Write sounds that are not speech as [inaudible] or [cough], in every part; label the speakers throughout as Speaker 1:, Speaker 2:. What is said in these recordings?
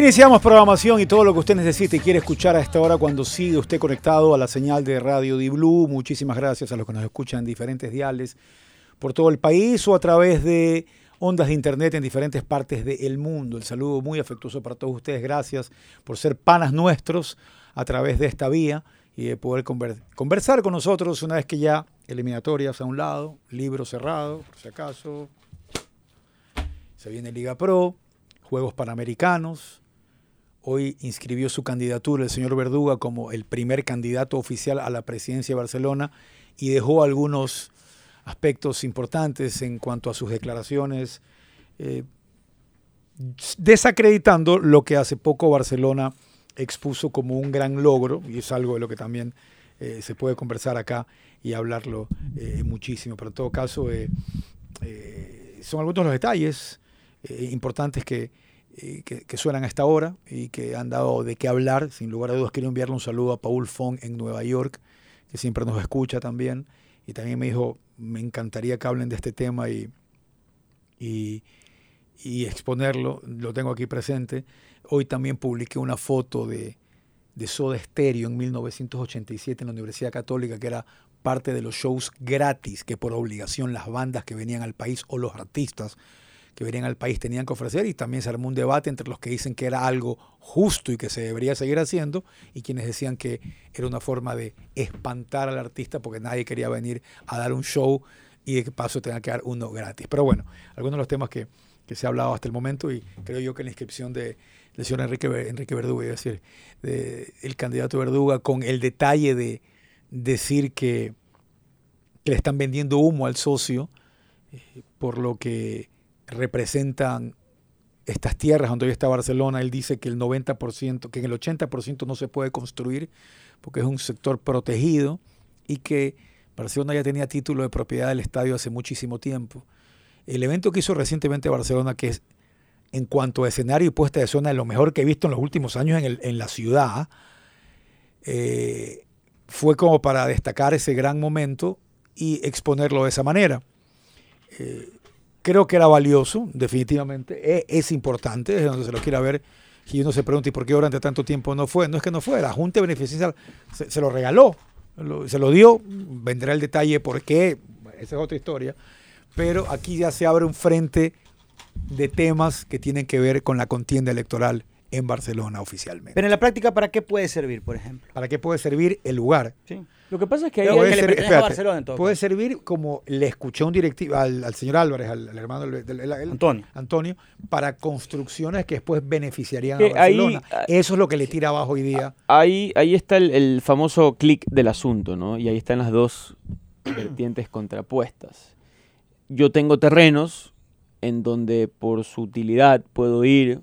Speaker 1: Iniciamos programación y todo lo que usted necesite y quiere escuchar a esta hora cuando sigue usted conectado a la señal de Radio Di Blue. Muchísimas gracias a los que nos escuchan en diferentes diales por todo el país o a través de ondas de internet en diferentes partes del mundo. El saludo muy afectuoso para todos ustedes. Gracias por ser panas nuestros a través de esta vía y de poder conver- conversar con nosotros una vez que ya eliminatorias a un lado, libro cerrado, por si acaso. Se viene Liga Pro, Juegos Panamericanos. Hoy inscribió su candidatura el señor Verduga como el primer candidato oficial a la presidencia de Barcelona y dejó algunos aspectos importantes en cuanto a sus declaraciones, eh, desacreditando lo que hace poco Barcelona expuso como un gran logro, y es algo de lo que también eh, se puede conversar acá y hablarlo eh, muchísimo, pero en todo caso son algunos de los detalles importantes que, que, suenan a esta hora y que han dado de qué hablar. Sin lugar a dudas, quiero enviarle un saludo a Paul Fong en Nueva York, que siempre nos escucha también. Y también me dijo, me encantaría que hablen de este tema y, y, y exponerlo. Lo tengo aquí presente. Hoy también publiqué una foto de, de Soda Stereo en 1987 en la Universidad Católica, que era parte de los shows gratis que por obligación las bandas que venían al país o los artistas que venían al país tenían que ofrecer y también se armó un debate entre los que dicen que era algo justo y que se debería seguir haciendo y quienes decían que era una forma de espantar al artista porque nadie quería venir a dar un show y de paso tenga que dar uno gratis. Pero bueno, algunos de los temas que, que se ha hablado hasta el momento y creo yo que la inscripción de, del señor Enrique, Enrique Verduga, a decir, de, el candidato Verduga con el detalle de decir que, que le están vendiendo humo al socio eh, por lo que representan estas tierras donde hoy está Barcelona, él dice que el 90%, que en el 80% no se puede construir porque es un sector protegido y que Barcelona ya tenía título de propiedad del estadio hace muchísimo tiempo. El evento que hizo recientemente Barcelona, que es en cuanto a escenario y puesta de zona, lo mejor que he visto en los últimos años en la ciudad, eh, fue como para destacar ese gran momento y exponerlo de esa manera. Eh, creo que era valioso, definitivamente, e- es, importante, es donde se lo quiera ver. Y uno se pregunta, ¿y por qué durante tanto tiempo no fue? No es que no fue, la Junta Beneficencial se, se lo regaló, lo- se lo dio, vendrá el detalle por qué, esa es otra historia, pero aquí ya se abre un frente de temas que tienen que ver con la contienda electoral en Barcelona oficialmente.
Speaker 2: Pero en la práctica, ¿para qué puede servir, por ejemplo?
Speaker 1: ¿Para qué puede servir el lugar?
Speaker 2: Sí.
Speaker 3: Lo que pasa es que ahí
Speaker 1: Puede
Speaker 2: que le
Speaker 1: ser-
Speaker 2: pertenece a
Speaker 1: espérate,
Speaker 2: Barcelona, en todo
Speaker 1: puede servir como le escuché a un directivo, al, al señor Álvarez, al, al hermano del, del- del- el-
Speaker 2: Antonio.
Speaker 1: Antonio, para construcciones que después beneficiarían
Speaker 3: Que
Speaker 1: a Barcelona. Eso es lo que le tira abajo hoy día.
Speaker 3: ahí, ahí está el, el famoso clic del asunto, ¿no? Y ahí están las dos [clears throat] vertientes contrapuestas. Yo tengo terrenos en donde por su utilidad puedo ir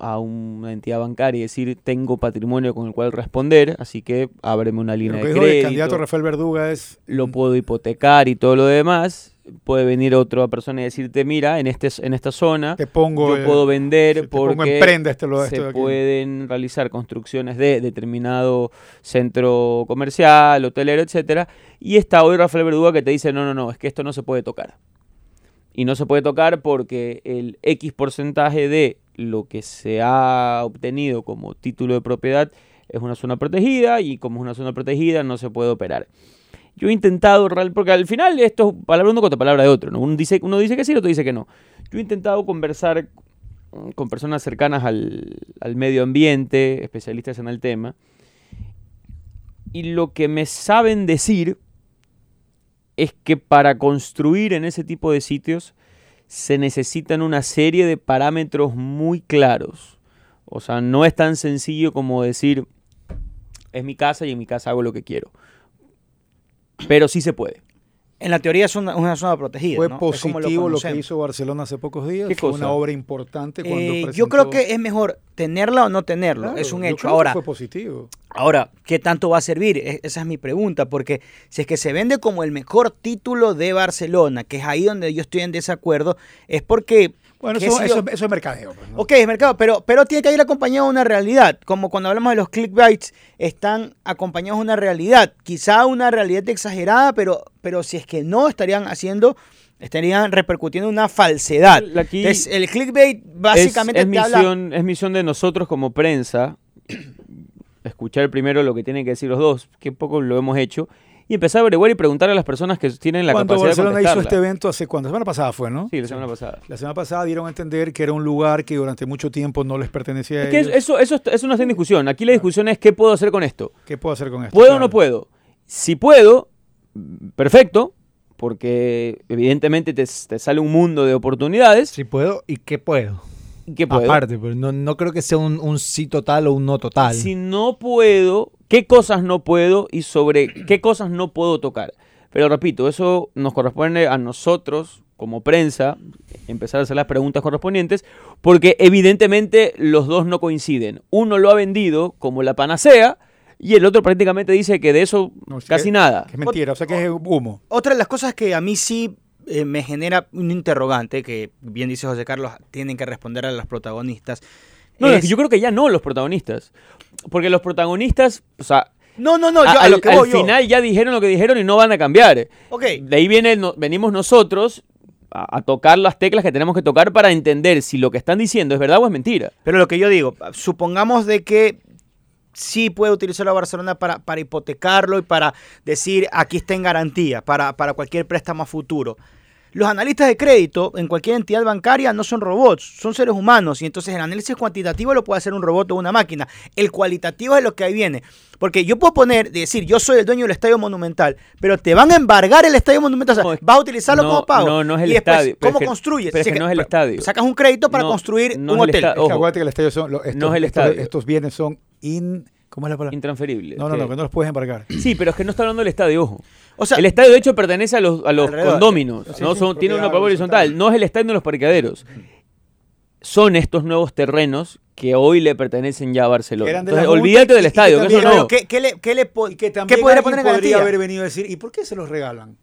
Speaker 3: a una entidad bancaria y decir tengo patrimonio con el cual responder, así que ábreme una
Speaker 1: Lo
Speaker 3: línea
Speaker 1: que
Speaker 3: de
Speaker 1: dijo el
Speaker 3: crédito.
Speaker 1: candidato Rafael Verduga es
Speaker 3: lo puedo hipotecar y todo lo demás. Puede venir otra persona y decirte, mira, en, este, en esta zona
Speaker 1: te pongo
Speaker 3: yo
Speaker 1: eh,
Speaker 3: puedo vender
Speaker 1: te pongo en
Speaker 3: porque
Speaker 1: prenda este lo- esto
Speaker 3: se
Speaker 1: de aquí.
Speaker 3: pueden realizar construcciones de determinado centro comercial, hotelero, etcétera. Y está hoy Rafael Verduga que te dice, no, no, no, es que esto no se puede tocar. Y no se puede tocar porque el X porcentaje de lo que se ha obtenido como título de propiedad es una zona protegida y como es una zona protegida no se puede operar. Yo he intentado, porque al final esto es palabra uno contra palabra de otro. ¿no? Uno, dice, que sí, el otro dice que no. Yo he intentado conversar con personas cercanas al, al medio ambiente, especialistas en el tema, y lo que me saben decir es que para construir en ese tipo de sitios se necesitan una serie de parámetros muy claros. O sea, no es tan sencillo como decir, es mi casa y en mi casa hago lo que quiero. Pero sí se puede.
Speaker 2: En la teoría es una, una zona protegida.
Speaker 1: Fue positivo lo, que hizo Barcelona hace pocos días.
Speaker 3: ¿Qué
Speaker 1: Fue
Speaker 3: cosa?
Speaker 1: una obra importante cuando
Speaker 2: Eh,
Speaker 1: presentó-
Speaker 2: yo creo que es mejor tenerla o no tenerlo.
Speaker 1: Claro,
Speaker 2: es un
Speaker 1: yo
Speaker 2: hecho.
Speaker 1: que
Speaker 2: Ahora,
Speaker 1: fue positivo.
Speaker 2: Ahora, ¿qué tanto va a servir? E- Esa es mi pregunta, porque si es que se vende como el mejor título de Barcelona, que es ahí donde yo estoy en desacuerdo, es porque...
Speaker 1: Bueno, eso, eso, eso es mercadeo. pues, ¿no?
Speaker 2: Ok, es mercado, pero, pero tiene que ir acompañado de una realidad. Como cuando hablamos de los clickbaits, están acompañados de una realidad. Quizá una realidad exagerada, pero, pero si es que no, estarían haciendo, estarían repercutiendo una falsedad.
Speaker 3: Aquí
Speaker 2: Entonces, el clickbait básicamente
Speaker 3: es, es
Speaker 2: te habla-
Speaker 3: misión, es misión de nosotros como prensa [coughs] escuchar primero lo que tienen que decir los dos, que poco lo hemos hecho, y empezar a averiguar y preguntar a las personas que tienen la
Speaker 1: Cuando
Speaker 3: capacidad
Speaker 1: Barcelona
Speaker 3: de
Speaker 1: hizo
Speaker 3: contestarla.
Speaker 1: este evento hace cuándo? La semana pasada fue, ¿no?
Speaker 3: Sí, la semana pasada.
Speaker 1: La semana pasada dieron a entender que era un lugar que durante mucho tiempo no les pertenecía a
Speaker 3: Es que
Speaker 1: ellos.
Speaker 3: eso, eso, eso no está en discusión. Aquí la discusión es qué puedo hacer con esto.
Speaker 1: ¿Qué puedo hacer con esto?
Speaker 3: ¿Puedo o no puedo? Si puedo, perfecto, porque evidentemente te, te sale un mundo de oportunidades.
Speaker 4: Si puedo y qué puedo.
Speaker 3: ¿Qué puedo?
Speaker 4: Aparte, pero no, no creo que sea un, un sí total o un no total.
Speaker 3: Si no puedo, ¿qué cosas no puedo y sobre qué cosas no puedo tocar? Pero repito, eso nos corresponde a nosotros como prensa empezar a hacer las preguntas correspondientes porque evidentemente los dos no coinciden. Uno lo ha vendido como la panacea y el otro prácticamente dice que de eso
Speaker 1: No,
Speaker 3: casi
Speaker 1: que-
Speaker 3: nada.
Speaker 1: que es mentira, o sea que es humo.
Speaker 2: Otra de las cosas que a mí sí eh, me genera un interrogante, que bien dice José Carlos, tienen que responder a los protagonistas.
Speaker 3: No, es yo creo que ya no los protagonistas. Porque los protagonistas, o sea,
Speaker 2: no, no, no, yo,
Speaker 3: a-
Speaker 2: a
Speaker 3: al,
Speaker 2: lo que
Speaker 3: al
Speaker 2: voy yo.
Speaker 3: final ya dijeron lo que dijeron y no van a cambiar.
Speaker 2: Ok,
Speaker 3: De ahí viene, no- venimos nosotros a, a tocar las teclas que tenemos que tocar para entender si lo que están diciendo es verdad o es mentira.
Speaker 2: pero lo que yo digo, supongamos de que sí puede utilizarlo a Barcelona para, para hipotecarlo y para decir aquí está en garantía, para, para cualquier préstamo a futuro. Los analistas de crédito en cualquier entidad bancaria no son robots, son seres humanos y entonces el análisis cuantitativo lo puede hacer un robot o una máquina. El cualitativo es lo que ahí viene. Porque yo puedo poner, decir, yo soy el dueño del Estadio Monumental, pero te van a embargar el Estadio Monumental. O sea,
Speaker 3: No,
Speaker 2: vas a utilizarlo
Speaker 3: no,
Speaker 2: como pago.
Speaker 3: no, no es el
Speaker 2: y después,
Speaker 3: estadio,
Speaker 2: ¿Cómo construyes?
Speaker 3: pero es que no es el estadio.
Speaker 2: Sacas un crédito para
Speaker 3: No,
Speaker 2: construir
Speaker 3: no
Speaker 2: un hotel.
Speaker 1: Es que acuérdate que el estadio son, estos,
Speaker 3: No es el
Speaker 1: estos-
Speaker 3: estadio.
Speaker 1: estos bienes son in, ¿cómo es la palabra?
Speaker 3: Intransferible.
Speaker 1: No, no, no,
Speaker 3: que-
Speaker 1: no los puedes embargar. [clears throat]
Speaker 3: Sí, pero es que no está hablando del estadio, ojo.
Speaker 2: O sea,
Speaker 3: el estadio, de hecho, pertenece a los, a los condóminos.
Speaker 1: Sí,
Speaker 3: ¿no?
Speaker 1: sí,
Speaker 3: Son- tiene una horizontal.
Speaker 1: horizontal.
Speaker 3: No es el estadio de los parqueaderos. Son estos nuevos terrenos que hoy le pertenecen ya a Barcelona.
Speaker 1: De
Speaker 3: olvídate del
Speaker 1: que
Speaker 3: estadio, que eso
Speaker 1: también-
Speaker 3: no.
Speaker 2: ¿qué, qué le, qué le podría poner en
Speaker 1: podría haber venido a decir, ¿y por qué se los regalan?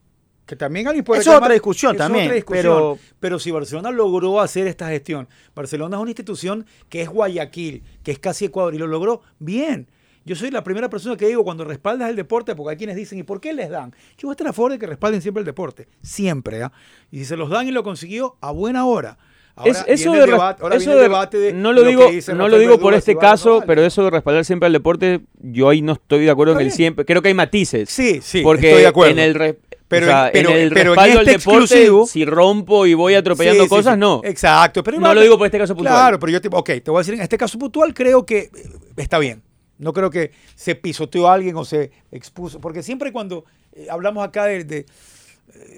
Speaker 1: Que también alguien puede
Speaker 2: Eso es otra discusión
Speaker 1: eso
Speaker 2: también,
Speaker 1: otra discusión.
Speaker 2: pero-
Speaker 1: Pero si Barcelona logró hacer esta gestión, Barcelona es una institución que es Guayaquil, que es casi Ecuador, y lo logró bien. Yo soy la primera persona que digo cuando respaldas el deporte, porque hay quienes dicen, ¿y por qué les dan? Yo voy a estar a favor de que respalden siempre el deporte, siempre. ¿ah? Y si se los dan y lo consiguió, a buena hora. Ahora
Speaker 3: Es- eso de,
Speaker 1: debate- ahora
Speaker 3: eso
Speaker 1: el
Speaker 3: de-
Speaker 1: debate de
Speaker 3: no lo
Speaker 1: que
Speaker 3: digo, no lo digo por este
Speaker 1: si vale o no
Speaker 3: caso,
Speaker 1: vale.
Speaker 3: pero eso de respaldar siempre al deporte, yo ahí no estoy de acuerdo en el siempre. Creo que hay matices.
Speaker 1: Sí, sí,
Speaker 3: porque
Speaker 1: estoy de acuerdo.
Speaker 3: en el, re-
Speaker 1: Pero
Speaker 3: o sea,
Speaker 1: en- pero-
Speaker 3: en el
Speaker 1: pero en
Speaker 3: respaldo al
Speaker 1: este
Speaker 3: deporte,
Speaker 1: exclusivo-
Speaker 3: si rompo y voy atropellando
Speaker 1: Sí, sí,
Speaker 3: cosas,
Speaker 1: sí.
Speaker 3: no.
Speaker 1: Exacto. Pero
Speaker 3: No lo digo por este caso puntual.
Speaker 1: Claro, pero yo te, ok, te voy a decir, en este caso puntual creo que eh, está bien. No creo que se pisoteó a alguien o se expuso. Porque siempre cuando eh, hablamos acá de, de,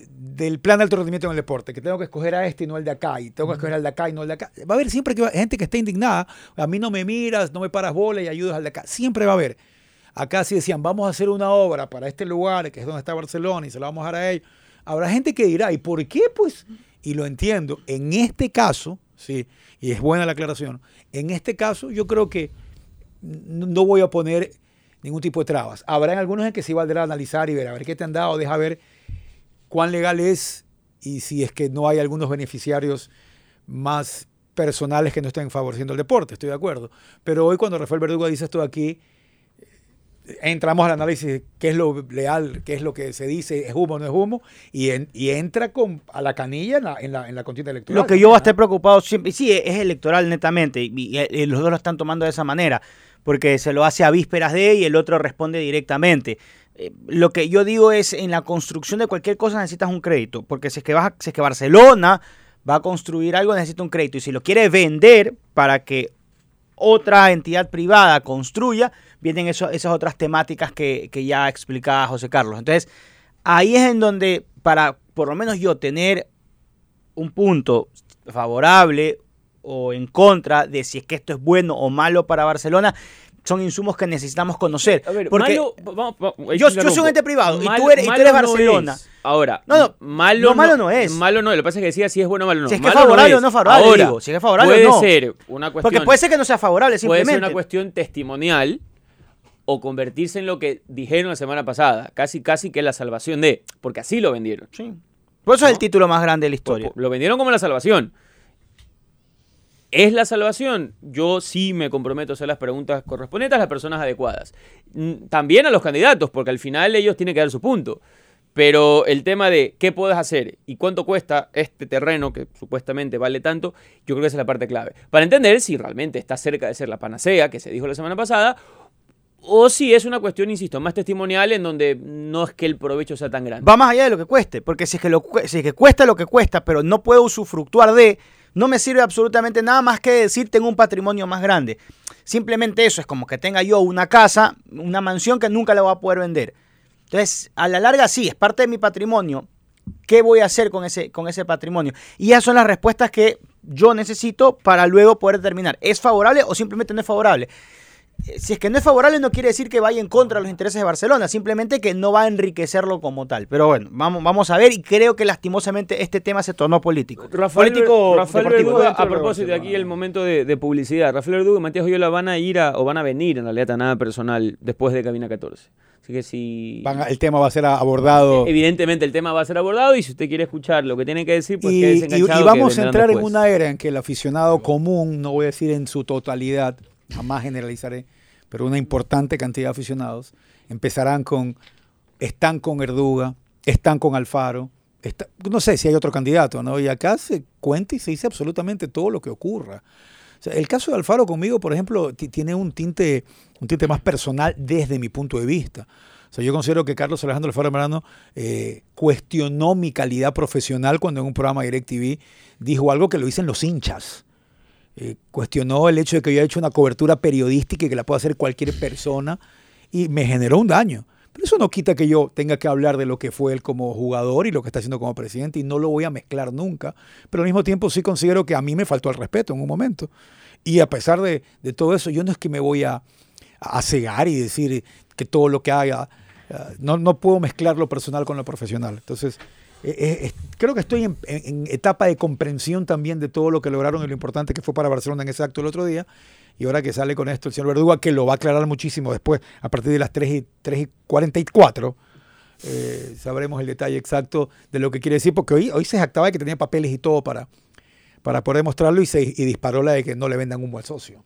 Speaker 1: del plan de alto rendimiento en el deporte, que tengo que escoger a este y no el de acá, y tengo que escoger al de acá y no el de acá, va a haber siempre que va- gente que esté indignada. A mí no me miras, no me paras bola y ayudas al de acá. Siempre va a haber. Acá sí decían, vamos a hacer una obra para este lugar, que es donde está Barcelona, y se la vamos a dar a ellos. Habrá gente que dirá, ¿y por qué? Pues, y lo entiendo. En este caso, sí, y es buena la aclaración, en este caso yo creo que no voy a poner ningún tipo de trabas. Habrá algunos en que sí valdrá analizar y ver, a ver qué te han dado, deja ver cuán legal es y si es que no hay algunos beneficiarios más personales que no estén favoreciendo el deporte, estoy de acuerdo. Pero hoy cuando Rafael Verdugo dice esto aquí, entramos al análisis de qué es lo leal, qué es lo que se dice, es humo o no es humo, y, en- y entra a la canilla en la, en la, en la contienda electoral.
Speaker 2: Lo que yo voy a estar preocupado siempre, sí, es electoral netamente, y, los dos lo están tomando de esa manera, porque se lo hace a vísperas de y el otro responde directamente. Eh, Lo que yo digo es, en la construcción de cualquier cosa necesitas un crédito, porque si es que, vas si es que Barcelona va a construir algo, necesita un crédito, y si lo quiere vender para que otra entidad privada construya, vienen esas otras temáticas que, que ya explicaba José Carlos. Entonces, ahí es en donde, para por lo menos yo tener un punto favorable o en contra de si es que esto es bueno o malo para Barcelona, son insumos que necesitamos conocer.
Speaker 3: A ver,
Speaker 2: porque
Speaker 3: malo, vamos- vamos- ahí
Speaker 2: yo, soy un ente privado y tú eres, y tú eres
Speaker 3: no
Speaker 2: Barcelona.
Speaker 3: Ahora,
Speaker 2: No, no,
Speaker 3: malo
Speaker 2: lo malo no es.
Speaker 3: Malo no, lo que pasa es que decía si es bueno o malo no.
Speaker 2: Si es que es
Speaker 3: Malo
Speaker 2: favorable
Speaker 3: es.
Speaker 2: o no favorable,
Speaker 3: Ahora,
Speaker 2: digo. Si es favorable
Speaker 3: puede
Speaker 2: no.
Speaker 3: ser una cuestión.
Speaker 2: Porque puede ser que no sea favorable,
Speaker 3: puede
Speaker 2: simplemente.
Speaker 3: ser una cuestión testimonial o convertirse en lo que dijeron la semana pasada, casi casi que la salvación de, porque así lo vendieron.
Speaker 2: Sí. Por eso es el
Speaker 3: ¿No?
Speaker 2: título más grande de la historia.
Speaker 3: Lo vendieron como la salvación. ¿Es la salvación? Yo sí me comprometo a hacer las preguntas correspondientes a las personas adecuadas. Mm, También a los candidatos, porque al final ellos tienen que dar su punto. Pero el tema de qué puedes hacer y cuánto cuesta este terreno que supuestamente vale tanto, yo creo que esa es la parte clave. Para entender si realmente está cerca de ser la panacea, que se dijo la semana pasada, o si es una cuestión, insisto, más testimonial en donde no es que el provecho sea tan grande.
Speaker 2: Va más allá de lo que cueste, porque si es que, si es que cuesta lo que cuesta, pero no puedo usufructuar de, no me sirve absolutamente nada más que decir tengo un patrimonio más grande. Simplemente eso, es como que tenga yo una casa, una mansión que nunca la voy a poder vender. Entonces, a la larga sí, es parte de mi patrimonio. ¿Qué voy a hacer con ese, con ese patrimonio? Y esas son las respuestas que yo necesito para luego poder determinar, ¿es favorable o simplemente no es favorable? Eh, Si es que no es favorable no quiere decir que vaya en contra de los intereses de Barcelona, simplemente que no va a enriquecerlo como tal. Pero bueno, vamos, vamos a ver y creo que lastimosamente este tema se tornó político.
Speaker 3: Rafael,
Speaker 2: político
Speaker 3: Rafael. Verduga, a propósito de aquí el momento de, de publicidad. Rafael Verduga y Matías Oyola van a ir a, o van a venir en realidad a nada personal después de Cabina 14. Así que si...
Speaker 1: Van a- el tema va a ser abordado.
Speaker 3: Evidentemente el tema va a ser abordado y si usted quiere escuchar lo que tiene que decir, pues
Speaker 1: y,
Speaker 3: quédese
Speaker 1: y-
Speaker 3: enganchado
Speaker 1: y
Speaker 3: que
Speaker 1: vamos a entrar en una era en que el aficionado común, no voy a decir en su totalidad, jamás generalizaré, pero una importante cantidad de aficionados empezarán con, están con Erduga, están con Alfaro, está- no sé si hay otro candidato, ¿no? Y acá se cuenta y se dice absolutamente todo lo que ocurra. O sea, el caso de Alfaro conmigo, por ejemplo, ti- tiene un tinte, un tinte más personal desde mi punto de vista. O sea, yo considero que Carlos Alejandro Alfaro Merano eh, cuestionó mi calidad profesional cuando en un programa de DirecTV dijo algo que lo dicen los hinchas. Eh, cuestionó el hecho de que yo haya hecho una cobertura periodística y que la pueda hacer cualquier persona y me generó un daño. Pero eso no quita que yo tenga que hablar de lo que fue él como jugador y lo que está haciendo como presidente y no lo voy a mezclar nunca. Pero al mismo tiempo sí considero que a mí me faltó el respeto en un momento. Y a pesar de, todo eso, yo no es que me voy a, a cegar y decir que todo lo que haga, ah, no, no puedo mezclar lo personal con lo profesional. Entonces, eh, eh, creo que estoy en, etapa de comprensión también de todo lo que lograron y lo importante que fue para Barcelona en ese acto el otro día. Y ahora que sale con esto el señor Verduga, que lo va a aclarar muchísimo después, a partir de las 3 y, 3 y 44, eh, sabremos el detalle exacto de lo que quiere decir, porque hoy, hoy se jactaba de que tenía papeles y todo para, para poder mostrarlo y, se, y disparó la de que no le vendan humo al socio.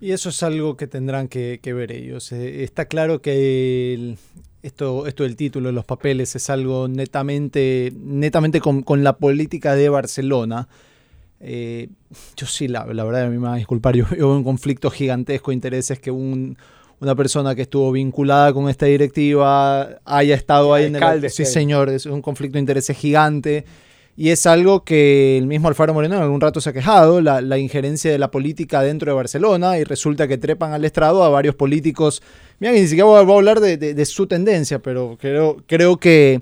Speaker 4: Y eso es algo que tendrán que, que ver ellos. Eh, está claro que el- esto, esto del título, los papeles, es algo netamente, netamente con, con la política de Barcelona. Eh, yo sí, la, la verdad, a mí me va a disculpar, yo veo un conflicto gigantesco de intereses que un, una persona que estuvo vinculada con esta directiva haya estado ahí en el... Sí, señor, es un conflicto de intereses gigante. Y es algo que el mismo Alfaro Moreno en algún rato se ha quejado, la, la injerencia de la política dentro de Barcelona, y resulta que trepan al estrado a varios políticos. Mira, ni siquiera voy a, hablar de, de- su tendencia, pero creo, creo que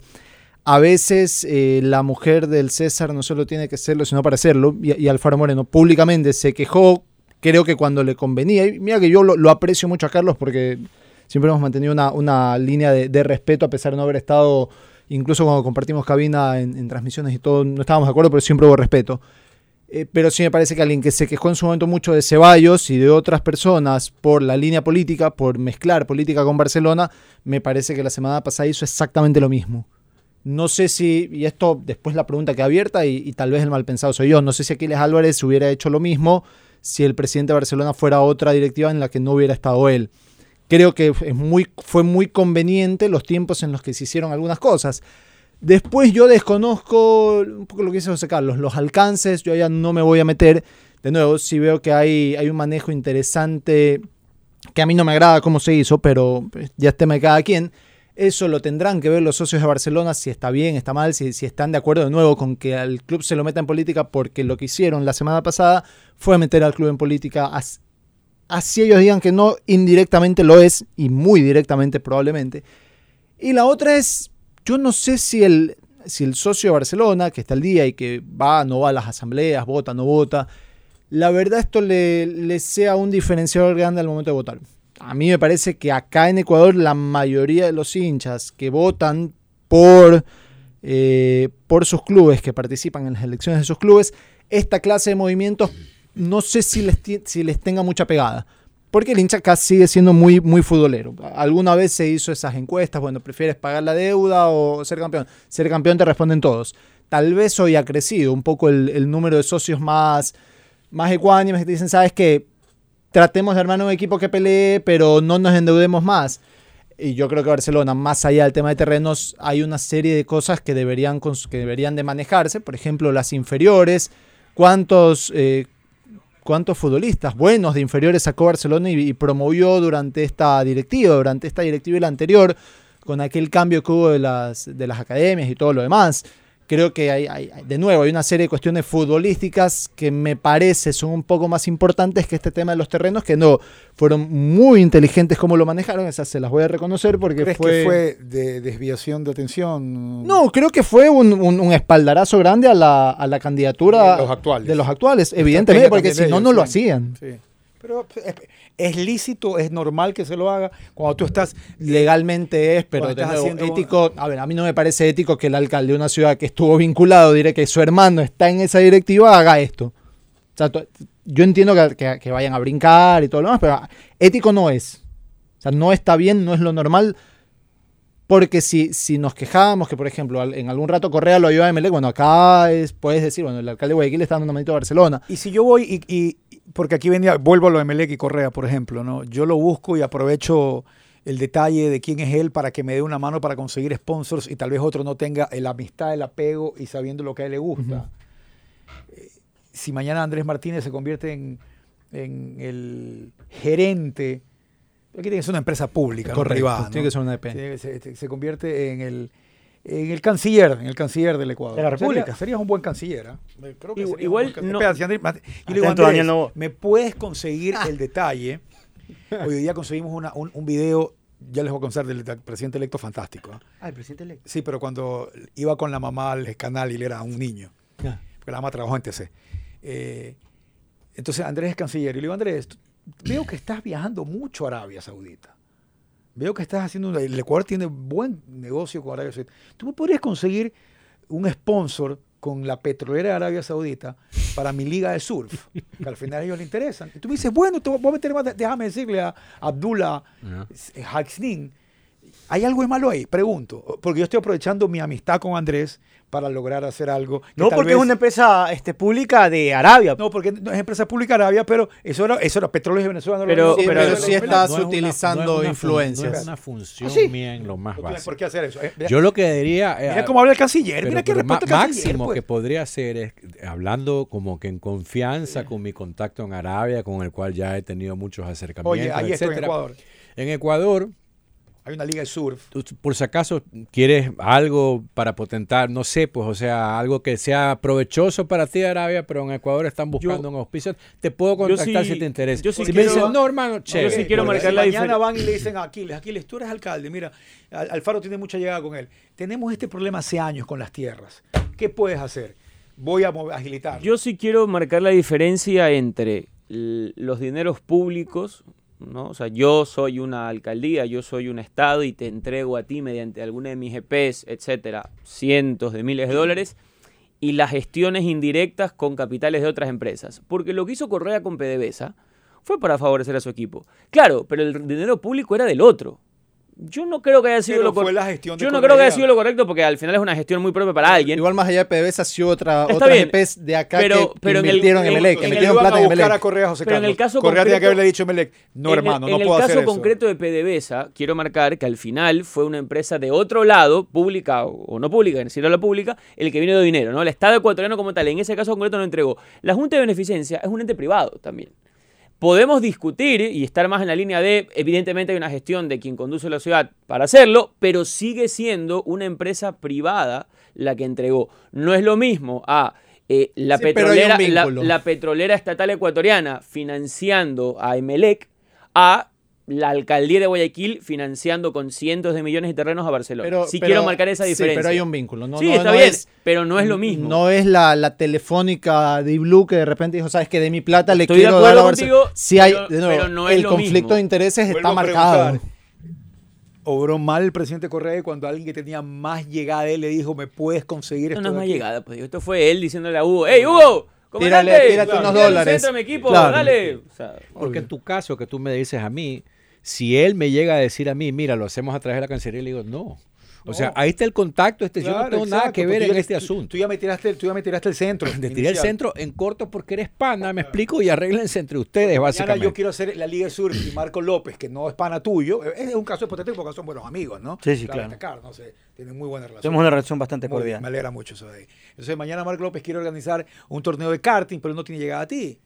Speaker 4: a veces eh, la mujer del César no solo tiene que serlo, sino para serlo. Y, Alfaro Moreno públicamente se quejó, creo que cuando le convenía. Mira que yo lo, aprecio mucho a Carlos porque siempre hemos mantenido una, una línea de respeto a pesar de no haber estado, incluso cuando compartimos cabina en, transmisiones y todo, no estábamos de acuerdo, pero siempre hubo respeto. Eh, pero sí me parece que alguien que se quejó en su momento mucho de Ceballos y de otras personas por la línea política, por mezclar política con Barcelona, me parece que la semana pasada hizo exactamente lo mismo. No sé si, y esto después la pregunta queda abierta y, y tal vez el mal pensado soy yo, no sé si Aquiles Álvarez hubiera hecho lo mismo si el presidente de Barcelona fuera otra directiva en la que no hubiera estado él. Creo que fue muy conveniente los tiempos en los que se hicieron algunas cosas. Después yo desconozco un poco lo que dice José Carlos, los alcances, yo ya no me voy a meter. De nuevo, sí veo que hay, hay un manejo interesante que a mí no me agrada cómo se hizo, pero pues, ya es tema de cada quien. Eso lo tendrán que ver los socios de Barcelona, si está bien, está mal, si, si están de acuerdo de nuevo con que al club se lo meta en política, porque lo que hicieron la semana pasada fue meter al club en política. As- Así ellos digan que no, indirectamente lo es, y muy directamente probablemente. Y la otra es, yo no sé si el... si el socio de Barcelona, que está al día y que va, no va a las asambleas, vota, no vota, la verdad esto le, le sea un diferenciador grande al momento de votar. A mí me parece que acá en Ecuador la mayoría de los hinchas que votan por, eh, por sus clubes, que participan en las elecciones de sus clubes, esta clase de movimientos no sé si les, si les tenga mucha pegada. Porque el hincha acá sigue siendo muy, muy futbolero. Alguna vez se hizo esas encuestas, bueno, ¿prefieres pagar la deuda o ser campeón? Ser campeón te responden todos. Tal vez hoy ha crecido un poco el, número de socios más, más ecuánimes que te dicen, ¿sabes qué? Tratemos de armar un equipo que pelee, pero no nos endeudemos más. Y yo creo que Barcelona, más allá del tema de terrenos, hay una serie de cosas que deberían, que deberían de manejarse. Por ejemplo, las inferiores. ¿Cuántos, eh, cuántos futbolistas buenos de inferiores sacó Barcelona y, promovió durante esta directiva, durante esta directiva y la anterior, con aquel cambio que hubo de las, de las academias y todo lo demás. Creo que hay, de nuevo, hay una serie de cuestiones futbolísticas que me parece son un poco más importantes que este tema de los terrenos, que no, fueron muy inteligentes como lo manejaron, esas se las voy a reconocer porque
Speaker 1: ¿Crees
Speaker 4: fue...
Speaker 1: que fue de desviación de atención?
Speaker 4: No, creo que fue un, un- un espaldarazo grande a la, a la candidatura
Speaker 1: De los actuales.
Speaker 4: de los actuales, evidentemente, porque si no, no lo hacían.
Speaker 1: Sí. Pero es, es lícito, es normal que se lo haga cuando tú estás
Speaker 4: Legalmente es, pero
Speaker 1: estás
Speaker 4: nuevo,
Speaker 1: haciendo-
Speaker 4: ético, a ver, a mí no me parece ético que el alcalde de una ciudad que estuvo vinculado, diré que su hermano está en esa directiva, haga esto. O sea, yo entiendo que, que- que vayan a brincar y todo lo demás, pero ético no es. O sea, no está bien, no es lo normal. Porque si, si nos quejábamos que, por ejemplo, en algún rato Correa lo ayuda a Emelec, bueno, acá es, puedes decir, bueno, el alcalde de Guayaquil le está dando una manito a Barcelona.
Speaker 1: Y si yo voy y, y- porque aquí venía, vuelvo a lo de Melec y Correa, por ejemplo, ¿no? Yo lo busco y aprovecho el detalle de quién es él para que me dé una mano para conseguir sponsors y tal vez otro no tenga la amistad, el apego y sabiendo lo que a él le gusta. Eh, Si mañana Andrés Martínez se convierte en, en el gerente, aquí tiene que ser una empresa pública, no privada. ¿no?
Speaker 4: tiene que ser una E EP.
Speaker 1: Se, convierte en el, en el canciller, en el canciller del Ecuador.
Speaker 2: De la República.
Speaker 1: Sería- serías un buen canciller. ¿ah? Creo que
Speaker 3: Igual- igual
Speaker 1: buen
Speaker 3: no-
Speaker 1: Espera, Andrés- yo le digo, Andrés. ¿me puedes conseguir el detalle? [laughs] Hoy día conseguimos una- un, un video, ya les voy a contar del del presidente electo fantástico. ¿ah?
Speaker 2: Ah, el presidente electo.
Speaker 1: Sí, pero cuando iba con la mamá al canal y él era un niño, porque la mamá trabajó en TC. Eh, entonces Andrés es canciller. Y le digo, Andrés, tú- veo que estás viajando mucho a Arabia Saudita. Veo que estás haciendo... una- el Ecuador tiene buen negocio con Arabia Saudita. ¿Tú me podrías conseguir un sponsor con la petrolera de Arabia Saudita para mi liga de surf? Que al final a ellos les interesan. Y tú me dices, bueno, te voy a meter más... Déjame decirle a Abdullah Haxnin, ¿hay algo de malo ahí? Pregunto. Porque yo estoy aprovechando mi amistad con Andrés para lograr hacer algo. que
Speaker 2: No,
Speaker 1: tal
Speaker 2: porque
Speaker 1: vez-
Speaker 2: es una empresa este, pública de Arabia.
Speaker 1: no, porque no es empresa pública Arabia, pero eso era, eso era petróleo de Venezuela. no lo-
Speaker 3: Pero-
Speaker 4: Sí,
Speaker 3: pero-
Speaker 4: pero, sí estás
Speaker 5: No es una-
Speaker 4: utilizando
Speaker 5: no es una fun-
Speaker 4: influencias.
Speaker 5: No es una función
Speaker 1: ¿Ah, sí?
Speaker 5: mía en lo más
Speaker 1: tienes por
Speaker 5: básico.
Speaker 1: qué hacer eso. Eh, mira,
Speaker 5: Yo lo que diría... eh,
Speaker 1: mira cómo habla el canciller.
Speaker 5: pero-
Speaker 1: mira qué respuesta
Speaker 5: máximo
Speaker 1: pues.
Speaker 5: que podría hacer es hablando como que en confianza con mi contacto en Arabia, con el cual ya he tenido muchos acercamientos,
Speaker 1: Oye, ahí estoy en
Speaker 5: etcétera.
Speaker 1: Ecuador.
Speaker 5: En Ecuador,
Speaker 1: Hay una liga de surf.
Speaker 5: tú, por si acaso quieres algo para potentar, no sé, pues, o sea, algo que sea provechoso para ti, Arabia, pero en Ecuador están buscando un auspicio, te puedo contactar
Speaker 3: sí-
Speaker 5: si te interesa.
Speaker 3: yo sí
Speaker 5: si me
Speaker 3: quiero-
Speaker 5: dicen, no, hermano, chévere.
Speaker 3: sí quiero marcar
Speaker 1: si
Speaker 3: la
Speaker 1: mañana
Speaker 3: diferen-
Speaker 1: van y le dicen a Aquiles, Aquiles, tú eres alcalde, mira, Al- Alfaro tiene mucha llegada con él. Tenemos este problema hace años con las tierras. ¿Qué puedes hacer? Voy a agilitar.
Speaker 3: Yo sí quiero marcar la diferencia entre los dineros públicos, ¿no? O sea, yo soy una alcaldía, yo soy un estado y te entrego a ti mediante alguna de mis EPs, etcétera, cientos de miles de dólares y las gestiones indirectas con capitales de otras empresas. Porque lo que hizo Correa con PDVSA fue para favorecer a su equipo. Claro, pero el dinero público era del otro. Yo no creo que haya sido
Speaker 1: Pero
Speaker 3: lo
Speaker 1: fue
Speaker 3: correcto.
Speaker 1: la gestión de
Speaker 3: Yo no creo que haya sido lo correcto porque al final es una gestión muy propia para alguien.
Speaker 4: Igual más allá de PDVSA, sí otra,
Speaker 3: Está
Speaker 4: otras
Speaker 3: bien,
Speaker 4: EPs de acá
Speaker 3: pero-
Speaker 4: que, que
Speaker 3: pero en el-
Speaker 4: invirtieron en,
Speaker 3: en-
Speaker 4: Emelec, que
Speaker 3: en el
Speaker 4: metieron plata en Emelec.
Speaker 1: Correa José
Speaker 3: Pero en el caso
Speaker 1: Correa tenía que
Speaker 3: concreto-
Speaker 1: haberle dicho a Melec, no
Speaker 3: En el-
Speaker 1: hermano, no
Speaker 3: en
Speaker 1: puedo
Speaker 3: el
Speaker 1: hacer
Speaker 3: caso
Speaker 1: eso.
Speaker 3: concreto de PDVSA, quiero marcar que al final fue una empresa de otro lado, pública o o no pública, en decirlo la pública, el que vino de dinero, ¿no? El Estado ecuatoriano como tal, en ese caso concreto no entregó. La Junta de Beneficencia es un ente privado también. Podemos discutir y estar más en la línea de, evidentemente hay una gestión de quien conduce la ciudad para hacerlo, pero sigue siendo una empresa privada la que entregó. No es lo mismo a eh, la,
Speaker 4: Sí,
Speaker 3: petrolera, la petrolera estatal ecuatoriana financiando a Emelec a la alcaldía de Guayaquil financiando con cientos de millones de terrenos a Barcelona.
Speaker 4: Pero,
Speaker 3: sí
Speaker 4: pero-
Speaker 3: quiero marcar esa
Speaker 4: sí,
Speaker 3: diferencia.
Speaker 4: pero hay un vínculo. No,
Speaker 3: sí,
Speaker 4: no-
Speaker 3: está
Speaker 4: no
Speaker 3: bien,
Speaker 4: es-
Speaker 3: pero no es lo mismo.
Speaker 4: No es la, la telefónica de Blue que de repente dijo, sabes que de mi plata le
Speaker 3: Estoy de
Speaker 4: quiero dar a
Speaker 3: acuerdo
Speaker 4: Barcelona.
Speaker 3: contigo,
Speaker 4: Sí hay,
Speaker 3: pero-
Speaker 4: de nuevo,
Speaker 3: pero no es
Speaker 4: el
Speaker 3: lo
Speaker 4: conflicto
Speaker 3: mismo.
Speaker 4: de intereses
Speaker 1: Vuelvo
Speaker 4: está marcado.
Speaker 1: Obró mal el presidente Correa cuando alguien que tenía más llegada de él le dijo, me puedes conseguir
Speaker 3: Esto
Speaker 1: esto
Speaker 3: no es
Speaker 1: de
Speaker 3: más
Speaker 1: aquí?"
Speaker 3: llegada, pues esto fue él diciéndole a Hugo, ¡Hey Hugo!
Speaker 4: Tírale-
Speaker 3: comandante,
Speaker 4: tírate
Speaker 3: claro,
Speaker 4: unos
Speaker 3: tírale un
Speaker 4: dólares".
Speaker 3: centro mi equipo,
Speaker 4: Claro.
Speaker 3: dale. O sea,
Speaker 5: Porque en tu caso, que tú me dices a mí, si él me llega a decir a mí, mira, lo hacemos a través de la Cancillería, le digo, no. O sea, ahí está el contacto, este, yo no tengo nada que ver en
Speaker 1: ya-
Speaker 5: este
Speaker 1: tú-
Speaker 5: asunto.
Speaker 1: Tú ya me tiraste, tú ya me tiraste el centro. [laughs]
Speaker 5: De tirar el centro en corto porque eres pana, me explico, y arréglense entre ustedes,
Speaker 1: Mañana
Speaker 5: básicamente.
Speaker 1: yo quiero hacer la Liga Sur y Marco López, que no es pana tuyo. Es un caso hipotético porque son buenos amigos, ¿no?
Speaker 2: Sí, sí,
Speaker 1: Claro,
Speaker 2: claro.
Speaker 1: no sé, tienen muy buena relación.
Speaker 2: Tenemos una relación bastante
Speaker 1: Muy
Speaker 2: cordial.
Speaker 1: me alegra mucho eso de ahí. Entonces, mañana Marco López quiere organizar un torneo de karting, pero no tiene llegada a ti.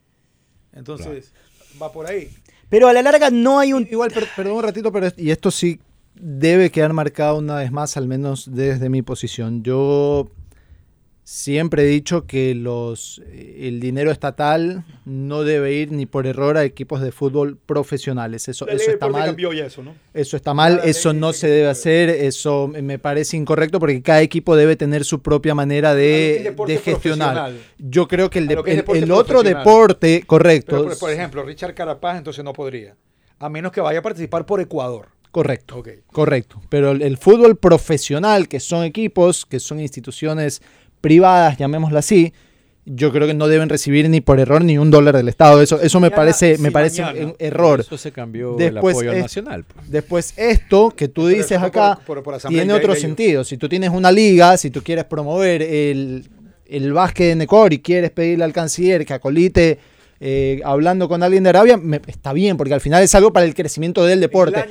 Speaker 1: Entonces, va por ahí.
Speaker 2: Pero a la larga no hay un...
Speaker 4: Igual, per- perdón un ratito, pero y esto sí debe quedar marcado una vez más, al menos desde mi posición. Yo siempre he dicho que los el dinero estatal no debe ir ni por error a equipos de fútbol profesionales. Eso, eso está mal.
Speaker 1: cambió ya eso, ¿no?
Speaker 4: Eso está mal, eso no se debe hacer, eso me parece incorrecto porque cada equipo debe tener su propia manera de, de gestionar. Yo creo que el, de-
Speaker 1: que
Speaker 4: el-
Speaker 1: deporte
Speaker 4: el otro deporte, correcto,
Speaker 1: Pero, por, por ejemplo, Richard Carapaz entonces no podría. A menos que vaya a participar por Ecuador.
Speaker 4: correcto.
Speaker 1: Ok.
Speaker 4: Correcto, pero el, el fútbol profesional, que son equipos, que son instituciones privadas, llamémoslo así, yo creo que no deben recibir ni por error ni un dólar del Estado. Eso, eso me parece, me parece
Speaker 1: mañana.
Speaker 4: un error.
Speaker 5: Eso se cambió
Speaker 4: Después
Speaker 5: el apoyo
Speaker 4: es-
Speaker 5: nacional. pues.
Speaker 4: Después esto que tú dices acá
Speaker 1: por- por- por asamblea
Speaker 4: tiene
Speaker 1: de-
Speaker 4: otro
Speaker 1: de
Speaker 4: sentido. Si tú tienes una liga, si tú quieres promover el, el básquet en Ecuador y quieres pedirle al canciller que acolite eh, hablando con alguien de Arabia, me- está bien, porque al final es algo para el crecimiento del deporte.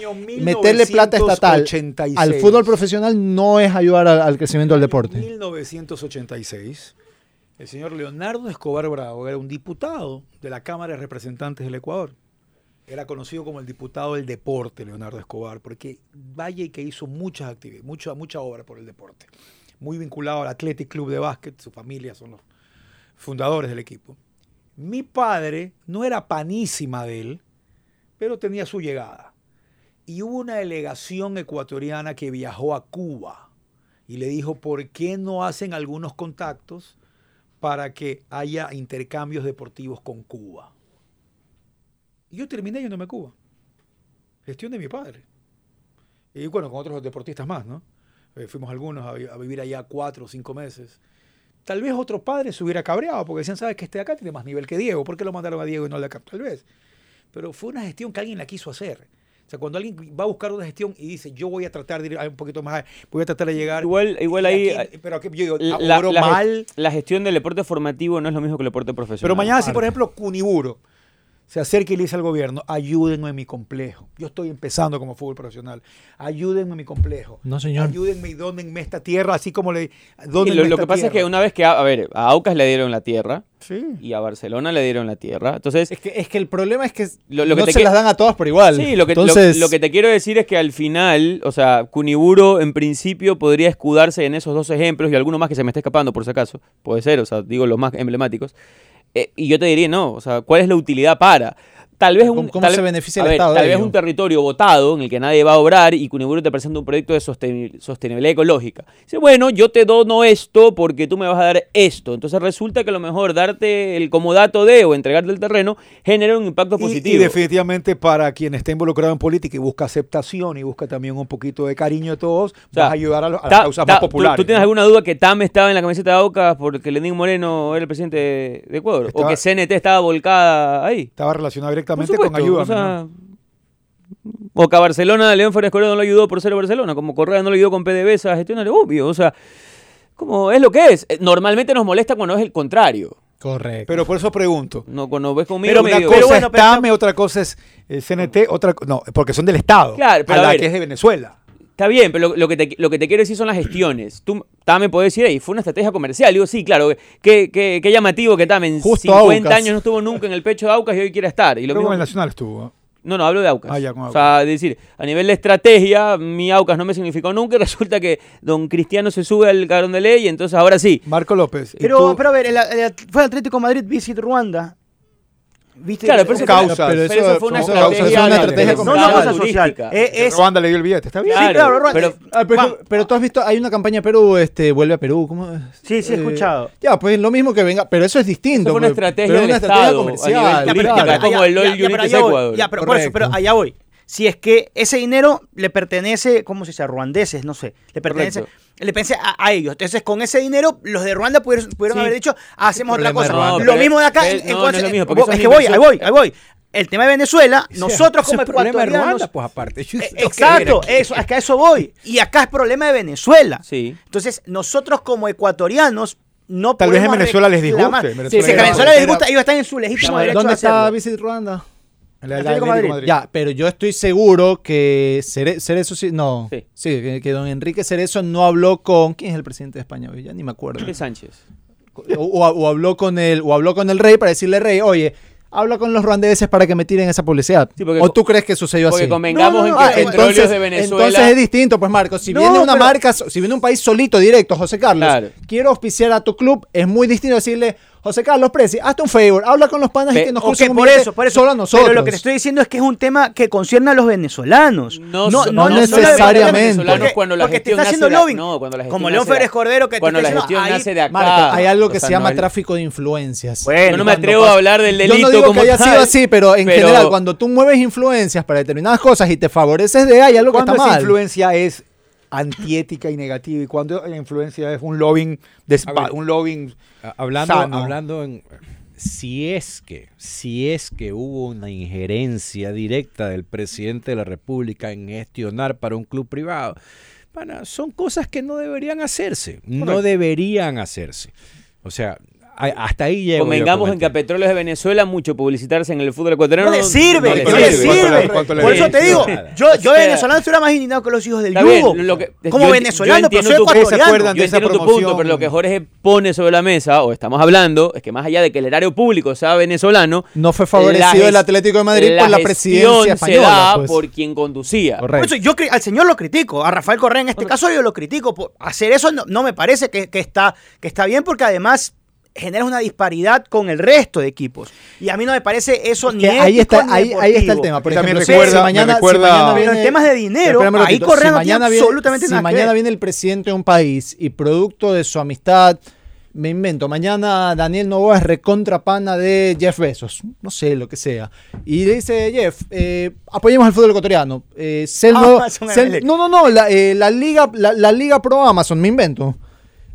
Speaker 4: Meterle plata estatal
Speaker 1: 1986.
Speaker 4: al fútbol profesional no es ayudar al, al crecimiento del
Speaker 1: En
Speaker 4: deporte.
Speaker 1: 1986, el señor Leonardo Escobar Bravo era un diputado de la Cámara de Representantes del Ecuador. Era conocido como el diputado del deporte, Leonardo Escobar, porque vaya y que hizo muchas actividades, mucha, mucha obra por el deporte. Muy vinculado al Athletic Club de Básquet, su familia son los fundadores del equipo. Mi padre no era panísima de él, pero tenía su llegada. Y hubo una delegación ecuatoriana que viajó a Cuba y le dijo, ¿por qué no hacen algunos contactos para que haya intercambios deportivos con Cuba? Y yo terminé yéndome a Cuba. Gestión de mi padre. Y bueno, con otros deportistas más, ¿no? Eh, fuimos algunos a, vi- a vivir allá cuatro o cinco meses. Tal vez otro padre se hubiera cabreado porque decían, sabes que este de acá tiene más nivel que Diego, ¿por qué lo mandaron a Diego y no al de acá? Tal vez. Pero fue una gestión que alguien la quiso hacer. O sea, cuando alguien va a buscar una gestión y dice, yo voy a tratar de ir un poquito más, voy a tratar de llegar.
Speaker 3: Igual- igual ahí-
Speaker 1: aquí- pero aquí, yo digo,
Speaker 3: la, la
Speaker 1: mal.
Speaker 3: la gestión del deporte formativo no es lo mismo que el deporte profesional.
Speaker 1: Pero mañana, si por ejemplo Cuniburo se acerca y le dice al gobierno, ayúdenme en mi complejo. Yo estoy empezando como fútbol profesional. Ayúdenme en mi complejo.
Speaker 4: No, señor.
Speaker 1: Ayúdenme y dónenme esta tierra, así como le.
Speaker 3: Y
Speaker 1: dónenme
Speaker 3: lo, lo
Speaker 1: esta
Speaker 3: que pasa es que una vez que, a, a ver, a Aucas le dieron la tierra
Speaker 1: Sí.
Speaker 3: y a Barcelona le dieron la tierra. Entonces,
Speaker 4: Es que, es que el problema es que
Speaker 3: Lo- lo que
Speaker 4: no
Speaker 3: te
Speaker 4: se
Speaker 3: que-
Speaker 4: las dan a todas por igual.
Speaker 3: Sí, lo que, lo-
Speaker 4: Entonces,
Speaker 3: lo, que te quiero decir es que al final, o sea, Kuniburo en principio podría escudarse en esos dos ejemplos y alguno más que se me está escapando por si acaso. Puede ser, o sea, digo los más emblemáticos. Eh, y yo te diría, no, o sea, ¿cuál es la utilidad para? Tal vez un,
Speaker 4: ¿Cómo-
Speaker 3: tal
Speaker 4: se beneficia
Speaker 3: a
Speaker 4: el
Speaker 3: ver,
Speaker 4: Estado de
Speaker 3: Tal vez
Speaker 4: ello?
Speaker 3: un territorio votado en el que nadie va a obrar y Kuniburo te presenta un proyecto de sosteni- sostenibilidad ecológica. Dice, bueno, yo te dono esto porque tú me vas a dar esto. Entonces resulta que a lo mejor darte el comodato de o entregarte el terreno genera un impacto
Speaker 1: Y-
Speaker 3: positivo.
Speaker 1: Y, definitivamente para quien está involucrado en política y busca aceptación y busca también un poquito de cariño de todos,
Speaker 3: O sea,
Speaker 1: vas a ayudar a, las causas
Speaker 3: ta-
Speaker 1: más
Speaker 3: ¿tú-
Speaker 1: populares.
Speaker 3: ¿Tú, tienes alguna duda que Tam estaba en la camiseta de Aucas porque Lenín Moreno era el presidente de, Ecuador?
Speaker 1: Estaba-
Speaker 3: ¿O que CNT estaba volcada ahí?
Speaker 1: Estaba relacionado
Speaker 3: Por
Speaker 1: directamente
Speaker 3: supuesto,
Speaker 1: con ayuda.
Speaker 3: o sea, o que a Barcelona León Férez Correa no lo ayudó por ser Barcelona, como Correa no lo ayudó con PDVSA a gestionar, obvio, o sea, como es lo que es. Eh, Normalmente nos molesta cuando es el contrario.
Speaker 4: Correcto.
Speaker 1: Pero por eso pregunto.
Speaker 3: No, cuando ves conmigo
Speaker 1: Pero una
Speaker 3: digo,
Speaker 1: cosa
Speaker 2: pero bueno,
Speaker 1: es
Speaker 2: pero-
Speaker 1: TAME, otra cosa es eh, CNT, otra no, porque son del Estado.
Speaker 3: Claro, pero
Speaker 1: a
Speaker 3: a
Speaker 1: la
Speaker 3: ver.
Speaker 1: que es de Venezuela.
Speaker 3: Está bien, pero lo, lo que te, lo que te quiero decir son las gestiones. Tú Tam me podés decir, "Ey, fue una estrategia comercial. Digo, sí, claro, qué, qué, qué llamativo que Tam en
Speaker 4: Justo
Speaker 3: 50
Speaker 4: Aucas.
Speaker 3: años no estuvo nunca en el pecho de Aucas y hoy quiere estar. Y lo
Speaker 1: Creo que
Speaker 3: mismo-
Speaker 1: con el Nacional estuvo.
Speaker 3: No, no, hablo de Aucas.
Speaker 1: Ah, ya, con
Speaker 3: O sea, es decir, a nivel de estrategia, mi Aucas no me significó nunca y [laughs] resulta que don Cristiano se sube al carón de ley y entonces ahora sí.
Speaker 1: Marco López.
Speaker 2: Pero,
Speaker 1: tú-
Speaker 2: pero a ver, el, el- fue Atlético Madrid Visit Ruanda. ¿Viste?
Speaker 3: Claro, pero eso,
Speaker 1: Causas.
Speaker 3: fue, pero
Speaker 4: Pero
Speaker 3: eso fue una estrategia,
Speaker 4: una estrategia
Speaker 2: no, cosa social. Eh, es,
Speaker 1: Ruanda le dio el billete, está bien.
Speaker 2: Sí, claro, Ruanda.
Speaker 3: pero-
Speaker 4: Ah, pero, tú has visto, hay una campaña Perú, este, vuelve a Perú, ¿cómo es?
Speaker 2: Sí, sí, he
Speaker 4: Eh,
Speaker 2: escuchado.
Speaker 4: Ya, pues lo mismo que venga, pero eso es distinto.
Speaker 3: Eso fue una estrategia
Speaker 4: pero es
Speaker 3: del
Speaker 4: una estrategia
Speaker 3: Estado a
Speaker 4: comercial.
Speaker 3: nivel
Speaker 2: ya,
Speaker 3: como el
Speaker 2: ya,
Speaker 3: All
Speaker 2: ya, pero
Speaker 3: United
Speaker 2: allá voy,
Speaker 3: Ecuador.
Speaker 2: Ya, pero, por eso,
Speaker 4: Correcto.
Speaker 2: pero allá voy. Si es que ese dinero le pertenece, ¿cómo se dice? A ruandeses, no sé. Le pertenece, le pertenece a, a ellos. Entonces, con ese dinero, los de Ruanda pudieron, pudieron
Speaker 4: Sí.
Speaker 2: haber dicho, hacemos otra cosa. Lo mismo de acá. en-
Speaker 3: es-
Speaker 2: en
Speaker 3: no, es lo mismo, porque
Speaker 2: es
Speaker 3: eso es
Speaker 2: que voy, ahí voy, ahí voy. El tema de Venezuela, [laughs] nosotros como ecuatorianos.
Speaker 5: Ruanda, pues aparte.
Speaker 2: Exacto, eso, acá eso voy. Y acá es problema de Venezuela.
Speaker 3: Sí.
Speaker 2: Entonces, nosotros como ecuatorianos no
Speaker 1: Tal vez en
Speaker 2: podemos
Speaker 1: Venezuela les disguste,
Speaker 2: reclamar.
Speaker 1: Venezuela
Speaker 2: Sí, si a
Speaker 4: era-
Speaker 2: Venezuela les
Speaker 4: era-
Speaker 2: gusta, ellos están en su legítimo derecho
Speaker 4: ¿Dónde
Speaker 2: de
Speaker 4: está. Visit Ruanda?
Speaker 1: El, el
Speaker 2: Atlético
Speaker 1: Atlético
Speaker 2: Madrid.
Speaker 1: Madrid.
Speaker 4: Ya, pero yo estoy seguro que Cere- Cerezo sí, no,
Speaker 3: Sí.
Speaker 4: sí, que, que don Enrique Cerezo no habló con, ¿quién es el presidente de España? hoy? Ya ni me acuerdo.
Speaker 3: Luis Sánchez.
Speaker 4: O, o- o habló con el, o habló con el rey para decirle, rey, oye, habla con los ruandeses para que me tiren esa publicidad.
Speaker 3: Sí, porque
Speaker 4: ¿O tú crees que sucedió
Speaker 3: Porque
Speaker 4: así?
Speaker 3: convengamos
Speaker 2: No, no,
Speaker 3: en
Speaker 2: no,
Speaker 3: que
Speaker 2: ah,
Speaker 3: Petróleos
Speaker 4: entonces,
Speaker 3: de Venezuela.
Speaker 4: entonces es distinto, pues Marcos. Si
Speaker 2: No,
Speaker 4: viene una
Speaker 2: pero-
Speaker 4: marca, si viene un país solito, directo, José Carlos,
Speaker 3: Claro.
Speaker 4: quiero auspiciar a tu club, es muy distinto decirle, José Carlos Preci, hazte un favor, habla con los panas
Speaker 3: Pe-
Speaker 4: y que nos
Speaker 2: Ok,
Speaker 4: crucen un
Speaker 2: por eso, por eso.
Speaker 4: solo a nosotros.
Speaker 2: Pero lo que te estoy diciendo es que es un tema que concierne a los venezolanos.
Speaker 3: No,
Speaker 4: no
Speaker 3: solo a los
Speaker 4: necesariamente.
Speaker 3: venezolanos
Speaker 2: Porque,
Speaker 3: cuando la
Speaker 2: porque te está haciendo lobbying.
Speaker 3: no, cuando la gestión
Speaker 2: Como León Férez Cordero que te
Speaker 3: Cuando
Speaker 2: está
Speaker 3: la
Speaker 2: diciendo,
Speaker 3: gestión
Speaker 2: ahí-
Speaker 3: nace de acá.
Speaker 4: Marco, hay algo que
Speaker 3: o sea,
Speaker 4: se llama
Speaker 3: no
Speaker 4: tráfico de influencias.
Speaker 3: Yo
Speaker 2: Bueno,
Speaker 3: no me atrevo a hablar del delito
Speaker 4: Yo no digo
Speaker 3: como
Speaker 4: que haya sido así, pero en
Speaker 3: pero-
Speaker 4: general, cuando tú mueves influencias para determinadas cosas y te favoreces de hay algo que
Speaker 1: ¿Cuándo
Speaker 4: está mal.
Speaker 1: influencia es antiética y negativa? ¿Y cuándo la influencia es un lobbying, de,
Speaker 5: A ver.
Speaker 1: un lobbying
Speaker 5: Hablando,
Speaker 1: Sano.
Speaker 5: hablando en si es que, si es que hubo una injerencia directa del presidente de la República en gestionar para un club privado, son cosas que no deberían hacerse, no deberían hacerse. O sea, hasta ahí llego.
Speaker 3: Convengamos
Speaker 5: con
Speaker 3: en
Speaker 5: el
Speaker 3: que a. Petróleos de Venezuela mucho publicitarse en el fútbol ecuatoriano
Speaker 2: No le sirve,
Speaker 3: no le sirve.
Speaker 1: ¿Cuánto
Speaker 2: sirve.
Speaker 1: le- cuánto le
Speaker 2: Por eso te digo, yo, yo
Speaker 3: O sea,
Speaker 2: venezolano estuviera más indignado que los hijos del yugo. como
Speaker 3: yo-
Speaker 2: venezolano,
Speaker 3: yo
Speaker 2: pero soy ecuatoriano.
Speaker 1: ¿Se acuerdan
Speaker 3: Yo
Speaker 1: de esa
Speaker 3: entiendo tu punto,
Speaker 1: promoción?
Speaker 3: pero lo que Jorge pone sobre la mesa, o estamos hablando, es que más allá de que el erario público sea venezolano,
Speaker 4: No fue favorecido
Speaker 3: la
Speaker 4: el Atlético de Madrid por la presidencia
Speaker 3: gestión
Speaker 4: española.
Speaker 3: se da
Speaker 4: pues.
Speaker 3: por quien conducía.
Speaker 2: Por
Speaker 4: Correcto.
Speaker 2: eso yo al señor lo critico, a Rafael Correa en este caso yo lo critico. Por hacer eso no, no me parece que, que está, que está bien porque además genera una disparidad con el resto de equipos. Y a mí no me parece eso ni
Speaker 4: Que ahí está,
Speaker 2: ni
Speaker 4: ahí, ahí está el tema. Por
Speaker 1: También
Speaker 4: ejemplo,
Speaker 1: recuerda-
Speaker 4: si mañana,
Speaker 1: me
Speaker 4: si
Speaker 1: recuerda-
Speaker 4: mañana
Speaker 2: Pero en
Speaker 4: viene-
Speaker 2: temas de dinero, ahí
Speaker 4: ratito.
Speaker 2: Correa
Speaker 4: si
Speaker 2: no tiene
Speaker 4: mañana viene,
Speaker 2: absolutamente
Speaker 4: si
Speaker 2: nada
Speaker 4: mañana
Speaker 2: ver.
Speaker 4: viene el presidente de un país y producto de su amistad, me invento, mañana Daniel Novoa es recontra pana de Jeff Bezos, no sé, lo que sea. Y le dice, Jeff, eh, apoyemos al fútbol ecuatoriano. Eh,
Speaker 2: Ah, [laughs]
Speaker 4: no, no, no, la, eh, la liga, la, la liga pro Amazon, me invento.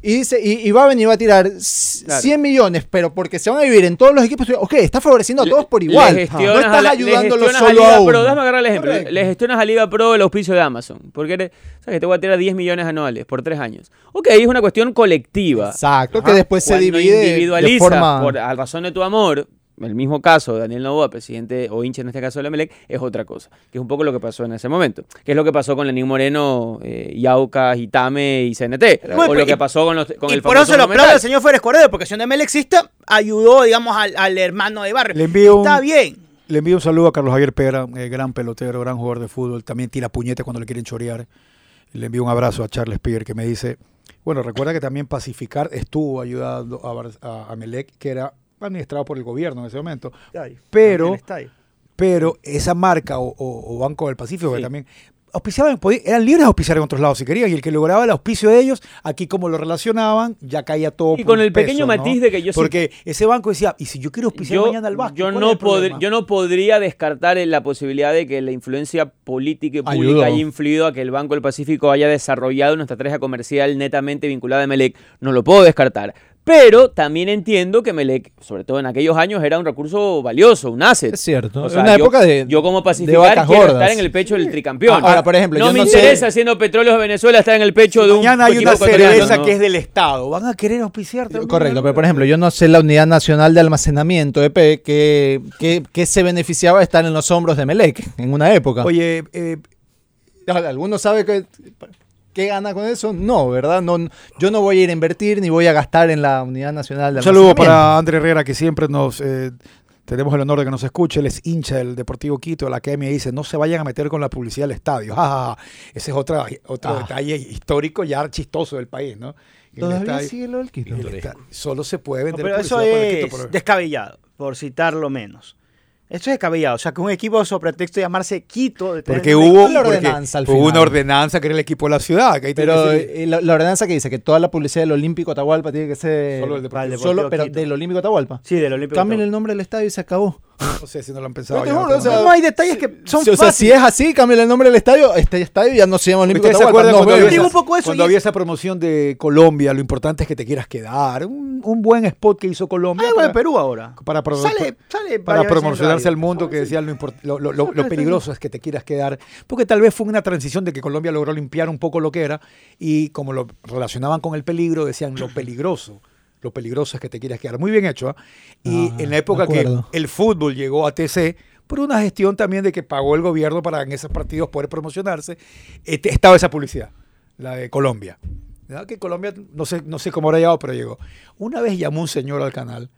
Speaker 4: Y dice, y, y va a venir y va a tirar c-
Speaker 3: Claro.
Speaker 4: 100 millones, pero porque se van a vivir en todos los equipos. Ok, está favoreciendo a todos por igual. No
Speaker 3: a
Speaker 4: estás
Speaker 3: la-
Speaker 4: ayudándolo
Speaker 3: a
Speaker 4: solo
Speaker 3: Liga
Speaker 4: a uno.
Speaker 3: Pro, déjame agarrar el ejemplo.
Speaker 4: Correcto.
Speaker 3: Le gestionas a Liga Pro el auspicio de Amazon. Porque eres- sabes que te voy a tirar 10 millones anuales por 3 años. Ok, es una cuestión colectiva.
Speaker 4: Exacto, que después se divide de
Speaker 3: individualiza
Speaker 4: forma...
Speaker 3: por a razón de tu amor, el mismo caso de Daniel Novoa, presidente o hincha en este caso del Emelec, es otra cosa, que es un poco lo que pasó en ese momento, que es lo que pasó con Lenín Moreno, eh, Yauca, Itame y CNT,
Speaker 2: Bueno,
Speaker 3: o lo
Speaker 2: y-
Speaker 3: que pasó con, los, con
Speaker 2: y
Speaker 3: el
Speaker 2: por eso se lo aplaudo al señor Férez Cordero, porque si un ML existe, ayudó, digamos, al, al hermano de barrio.
Speaker 1: Le envío un-
Speaker 2: Está bien.
Speaker 1: Le envío un saludo a Carlos Javier Pera, eh, gran pelotero, gran jugador de fútbol. También tira puñete cuando le quieren chorear. Le envío un abrazo a Charles Pierre que me dice, bueno, recuerda que también Pacificar estuvo ayudando a, a, a Melec, que era administrado por el gobierno en ese momento. Pero, pero esa marca o, o- o Banco del Pacífico, que también auspiciaban, eran libres de auspiciar en otros lados si querían, y el que lograba el auspicio de ellos, aquí como lo relacionaban, ya caía todo.
Speaker 3: Y
Speaker 1: por
Speaker 3: con el
Speaker 1: peso,
Speaker 3: pequeño
Speaker 1: ¿no?
Speaker 3: matiz de que yo sí-
Speaker 1: Porque ese banco decía, y si yo quiero auspiciar
Speaker 3: yo,
Speaker 1: mañana al Vasco,
Speaker 3: yo
Speaker 1: ¿cuál es
Speaker 3: no yo no podría descartar la posibilidad de que la influencia política y pública
Speaker 4: Ayudó.
Speaker 3: haya influido a que el Banco del Pacífico haya desarrollado una estrategia comercial netamente vinculada a Melec. No lo puedo descartar. Pero también entiendo que Melec, sobre todo en aquellos años, era un recurso valioso, un asset.
Speaker 4: Es cierto.
Speaker 3: O sea,
Speaker 4: una
Speaker 3: yo,
Speaker 4: época de-
Speaker 3: yo como
Speaker 4: de
Speaker 3: pacificar
Speaker 4: vacas
Speaker 3: quiero
Speaker 4: gordas.
Speaker 3: estar en el pecho del tricampeón.
Speaker 4: Ahora, por ejemplo,
Speaker 3: no
Speaker 4: yo
Speaker 3: me
Speaker 4: no sé-
Speaker 3: interesa siendo Petróleos de Venezuela estar en el pecho de un
Speaker 1: Mañana hay una cerveza
Speaker 3: ¿no?
Speaker 1: que es del Estado. ¿Van a querer auspiciar también?
Speaker 4: Correcto, pero por ejemplo, yo no sé la Unidad Nacional de Almacenamiento, EP, que, que, que se beneficiaba de estar en los hombros de Melec en una época.
Speaker 1: Oye, eh,
Speaker 4: ¿Alguno sabe qué, qué gana con eso? No, ¿verdad? No, yo no voy a ir a invertir ni voy a gastar en la Unidad Nacional de
Speaker 1: un saludo para André Herrera, que siempre nos... eh, tenemos el honor de que nos escuche, él es hincha del Deportivo Quito, de la academia, y dice, no se vayan a meter con la publicidad del estadio. [laughs] Ja, ja, ja. Ese es otra, otro
Speaker 4: Ah.
Speaker 1: detalle histórico ya chistoso del país, ¿no? El
Speaker 4: Todavía sigue lo del Quito.
Speaker 1: solo se puede
Speaker 2: No,
Speaker 1: vender
Speaker 2: pero eso
Speaker 1: publicidad para el
Speaker 2: es
Speaker 1: Quito, pero-
Speaker 2: descabellado, por citarlo menos. Esto es descabellado. O sea, que un equipo sobre pretexto de llamarse Quito. de
Speaker 1: Porque hubo, porque
Speaker 4: al
Speaker 1: hubo una ordenanza que era el equipo de la ciudad. Que ahí
Speaker 4: Pero
Speaker 1: que
Speaker 4: eh, la, la ordenanza que dice que toda la publicidad del Olímpico Atahualpa tiene que ser.
Speaker 1: Solo el Deportivo
Speaker 2: Para el
Speaker 4: Solo-
Speaker 2: Deportivo
Speaker 4: pero
Speaker 2: Quito.
Speaker 4: del Olímpico Atahualpa.
Speaker 2: Sí, del Olímpico.
Speaker 4: Cambien el nombre del estadio y se acabó.
Speaker 1: No sé si no lo han pensado.
Speaker 4: Te
Speaker 1: ya,
Speaker 4: juro,
Speaker 1: pero
Speaker 4: o sea,
Speaker 2: no. Hay detalles que son
Speaker 4: Sí, o sea, si
Speaker 2: fáciles.
Speaker 4: es así, cambien el nombre del estadio. Este estadio ya no se llama Olímpico
Speaker 1: ¿Ustedes se
Speaker 4: Atahualpa. no,
Speaker 1: cuando, había esa,
Speaker 2: un poco eso
Speaker 1: cuando
Speaker 2: y
Speaker 1: había
Speaker 2: es-
Speaker 1: esa promoción de Colombia? Lo importante es que te quieras quedar. Un, un buen spot que hizo Colombia
Speaker 2: Algo de
Speaker 1: para,
Speaker 2: Perú ahora.
Speaker 1: para, pro-
Speaker 2: Sale, sale
Speaker 1: para promocionarse al mundo que decía lo, import- lo, lo- lo- lo peligroso es que te quieras quedar. Porque tal vez fue una transición de que Colombia logró limpiar un poco lo que era y como lo relacionaban con el peligro, decían lo peligroso. Lo peligroso es que te quieras quedar. Muy bien hecho. ¿ah? Y
Speaker 4: Ah,
Speaker 1: en la época que el fútbol llegó a TC, por una gestión también de que pagó el gobierno para en esos partidos poder promocionarse, este, estaba esa publicidad, la de Colombia. ¿Verdad? Que Colombia, no sé, no sé cómo habrá llegado, pero llegó. Una vez llamó un señor al canal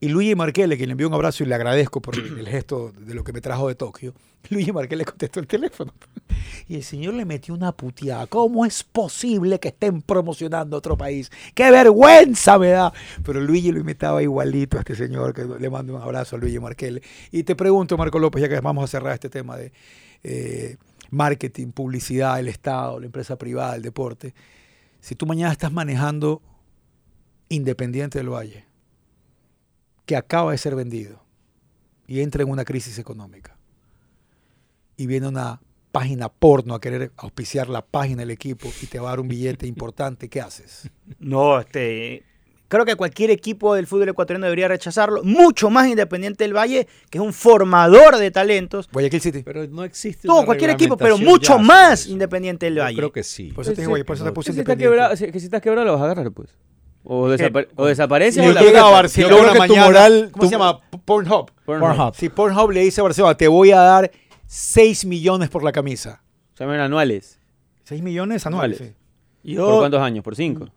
Speaker 1: y Luigi Marquele, quien le envió un abrazo y le agradezco por el, el gesto de lo que me trajo de Tokio, [laughs] Luigi Marquele contestó el teléfono. [laughs] Y el señor le metió una puteada. ¿Cómo es posible que estén promocionando otro país? ¡Qué vergüenza me da! Pero Luigi lo imitaba igualito a este señor, que le mando un abrazo a Luigi Marquele. Y te pregunto, Marco López, ya que vamos a cerrar este tema de eh, marketing, publicidad, el Estado, la empresa privada, el deporte. Si tú mañana estás manejando Independiente del Valle, que acaba de ser vendido y entra en una crisis económica y viene una página porno a querer auspiciar la página del equipo y te va a dar un billete [laughs] importante, ¿qué haces?
Speaker 2: No, este. Creo que cualquier equipo del fútbol ecuatoriano debería rechazarlo. Mucho más Independiente del Valle, que es un formador de talentos.
Speaker 1: Guayaquil City.
Speaker 5: Pero no existe
Speaker 2: Todo, cualquier equipo, pero mucho más
Speaker 5: eso.
Speaker 2: Independiente del
Speaker 5: Yo
Speaker 2: Valle.
Speaker 5: creo que sí.
Speaker 1: Por eso te, digo, por eso te puse
Speaker 3: Que si, estás
Speaker 1: independiente.
Speaker 3: quebrado, si- que si estás quebrado lo vas a agarrar, pues. O, desapa- o desaparece
Speaker 1: Si
Speaker 3: o
Speaker 1: yo
Speaker 3: la
Speaker 1: llega a. Barcelona
Speaker 4: yo creo que tu
Speaker 1: mañana,
Speaker 4: moral-
Speaker 1: ¿cómo
Speaker 4: tu-
Speaker 1: se llama? Pornhub.
Speaker 4: Pornhub.
Speaker 1: Si Pornhub le dice a Barcelona, te voy a dar 6 millones por la camisa.
Speaker 3: Se llaman anuales.
Speaker 1: 6 millones anuales.
Speaker 3: Anuales.
Speaker 1: sí.
Speaker 3: ¿Por cuántos años? ¿por cinco?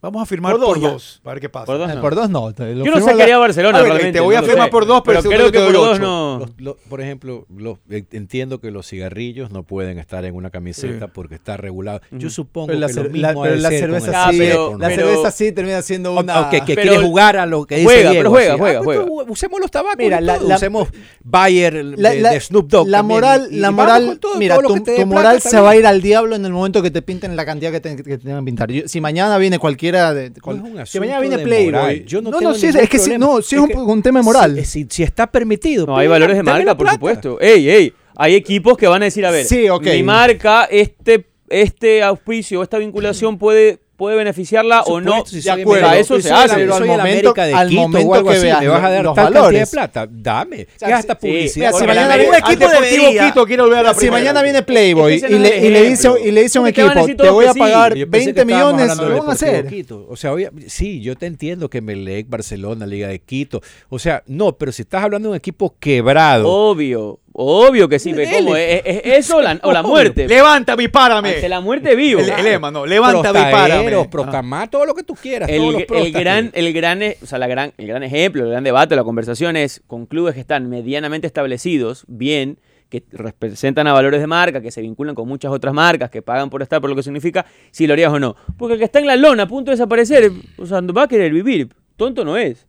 Speaker 1: Vamos a firmar
Speaker 2: Por
Speaker 1: por
Speaker 2: dos ya.
Speaker 1: dos, para ver qué pasa.
Speaker 3: Por dos
Speaker 4: Eh,
Speaker 3: no.
Speaker 4: Por dos no. te lo
Speaker 3: Yo no sé haría Barcelona
Speaker 1: A ver,
Speaker 3: realmente.
Speaker 1: te voy a
Speaker 3: no
Speaker 1: firmar
Speaker 3: sé.
Speaker 1: por dos, pero
Speaker 3: creo
Speaker 1: que
Speaker 3: por dos
Speaker 1: ocho.
Speaker 3: no.
Speaker 5: Los- los- por ejemplo, los- eh, entiendo que los cigarrillos no pueden estar en una camiseta
Speaker 1: Sí.
Speaker 5: porque está regulado. Yo supongo
Speaker 4: Pero la,
Speaker 5: que
Speaker 4: cer-
Speaker 5: lo mismo
Speaker 4: la- pero cerveza
Speaker 3: Ah,
Speaker 4: sí,
Speaker 3: pero-
Speaker 4: la
Speaker 3: pero-
Speaker 4: cerveza sí termina siendo una...
Speaker 5: O que, quiere jugar a lo que dice
Speaker 3: Juega,
Speaker 5: Diego,
Speaker 3: pero juega,
Speaker 5: así.
Speaker 3: juega,
Speaker 5: Ah,
Speaker 3: juega.
Speaker 5: usemos los tabacos
Speaker 4: Mira,
Speaker 5: y
Speaker 4: la-
Speaker 5: todo,
Speaker 4: la-
Speaker 5: usemos Bayer de, Snoop Dogg
Speaker 4: la moral, la moral, mira, tu, moral se va a ir al diablo en el momento que te pinten la cantidad que te, tengan que pintar. Si mañana viene cualquiera de,
Speaker 5: No
Speaker 4: cual-
Speaker 5: es un
Speaker 4: si mañana viene
Speaker 5: de
Speaker 4: Playboy,
Speaker 5: moral. Yo no
Speaker 4: no,
Speaker 5: tengo
Speaker 4: no, sí, es que
Speaker 5: problema.
Speaker 4: no, sí es,
Speaker 5: Es que-
Speaker 4: un, un tema moral.
Speaker 5: Si, si- si está permitido.
Speaker 3: No,
Speaker 5: pues,
Speaker 3: hay valores de marca, por supuesto. Ey, ey, hay equipos que van a decir, a ver,
Speaker 4: Sí, ok.
Speaker 3: mi marca, este, este auspicio, esta vinculación puede, puede beneficiarla o no.
Speaker 5: si
Speaker 3: de acuerdo, eso se hace.
Speaker 4: pero al momento-
Speaker 5: de
Speaker 4: al
Speaker 5: Quito
Speaker 4: momento
Speaker 5: o algo
Speaker 4: que
Speaker 5: así,
Speaker 4: veas
Speaker 5: me vas a dar
Speaker 4: los
Speaker 5: tal cantidad de
Speaker 4: valores.
Speaker 5: plata. Dame.
Speaker 4: sea,
Speaker 5: ¿Qué gasta
Speaker 4: si-
Speaker 5: publicidad?
Speaker 4: mira, si
Speaker 5: Porque
Speaker 4: mañana viene-
Speaker 2: un equipo
Speaker 1: Al Deportivo
Speaker 2: debería-
Speaker 1: Quito quiere volver a la
Speaker 4: Si mañana viene Playboy y, le, y le dice, y le dice a un equipo, te voy a
Speaker 3: sí.
Speaker 4: pagar
Speaker 5: Yo pensé que
Speaker 4: 20
Speaker 5: estábamos
Speaker 4: millones, lo van a hacer.
Speaker 5: Quito. O sea, obvia- sí, yo te entiendo que Melec, Barcelona, Liga de Quito. O sea, no, pero si estás hablando de un equipo quebrado.
Speaker 3: Obvio, obvio que sí. ve ¿Cómo? ¿Es, es eso o la, o la muerte?
Speaker 1: Levanta mi párame.
Speaker 3: Ante la muerte vivo.
Speaker 1: El, el lema, no. Levanta mi
Speaker 5: Prostaeros,
Speaker 1: párame.
Speaker 5: Procamá, todo lo que tú quieras. todos
Speaker 3: El,
Speaker 5: los
Speaker 3: el
Speaker 5: prostas
Speaker 3: gran, el, gran, e- o sea, la gran, el gran ejemplo, el gran debate, la conversación es con clubes que están medianamente establecidos, bien, que representan a valores de marca, que se vinculan con muchas otras marcas, que pagan por estar, por lo que significa, si lo harías o no. Porque el que está en la lona, a punto de desaparecer, o sea, va a querer vivir. Tonto no es.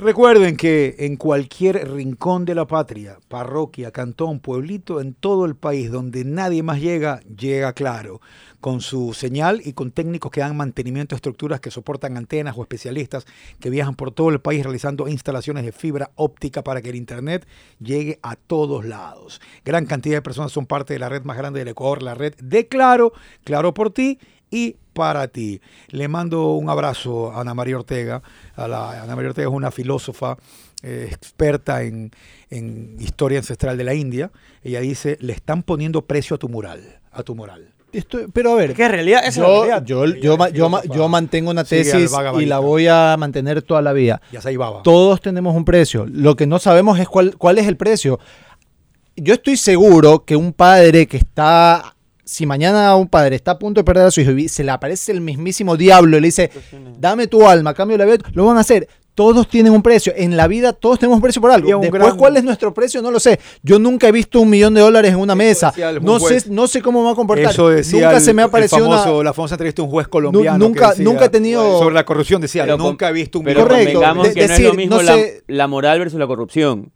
Speaker 1: Recuerden que en cualquier rincón de la patria, parroquia, cantón, pueblito, en todo el país donde nadie más llega, llega claro, con su señal y con técnicos que dan mantenimiento a estructuras que soportan antenas o especialistas que viajan por todo el país realizando instalaciones de fibra óptica para que el Internet llegue a todos lados. Gran cantidad de personas son parte de la red más grande del Ecuador, la red de Claro, Claro por ti y para ti. Le mando un abrazo a Ana María Ortega. A la, Ana María Ortega es una filósofa eh, experta en, en historia ancestral de la India. Ella dice, le están poniendo precio a tu mural, a tu moral.
Speaker 4: Estoy- pero a ver,
Speaker 2: ¿Qué realidad? Esa es la
Speaker 4: yo,
Speaker 2: realidad.
Speaker 4: yo, yo, yo, mantengo una tesis y la voy a mantener toda la vida.
Speaker 1: Ya se.
Speaker 4: Todos tenemos un precio. Lo que no sabemos es cuál, cuál es el precio. Yo estoy seguro que un padre que está, si mañana un padre está a punto de perder a su hijo y se le aparece el mismísimo diablo y le dice, dame tu alma, cambio de la vida, lo van a hacer. todos tienen un precio. En la vida todos tenemos un precio por algo. Después,
Speaker 1: gran-
Speaker 4: ¿cuál es nuestro precio? No lo sé. Yo nunca he visto un millón de dólares en una mesa.
Speaker 1: el
Speaker 4: No sé, no sé cómo me va a comportar.
Speaker 1: Eso decía
Speaker 4: nunca
Speaker 1: el-
Speaker 4: se me ha
Speaker 1: el
Speaker 4: parecido una-
Speaker 1: la famosa entrevista de un juez colombiano.
Speaker 4: Nu- nunca-
Speaker 1: que decía
Speaker 4: nunca he tenido-
Speaker 1: Sobre la corrupción, decía,
Speaker 3: Pero con-
Speaker 1: nunca he visto un
Speaker 3: Pero
Speaker 1: millón-
Speaker 4: Correcto. de-
Speaker 3: que no es
Speaker 4: decir,
Speaker 3: lo mismo
Speaker 4: no
Speaker 3: la,
Speaker 4: sé-
Speaker 3: la moral versus la corrupción.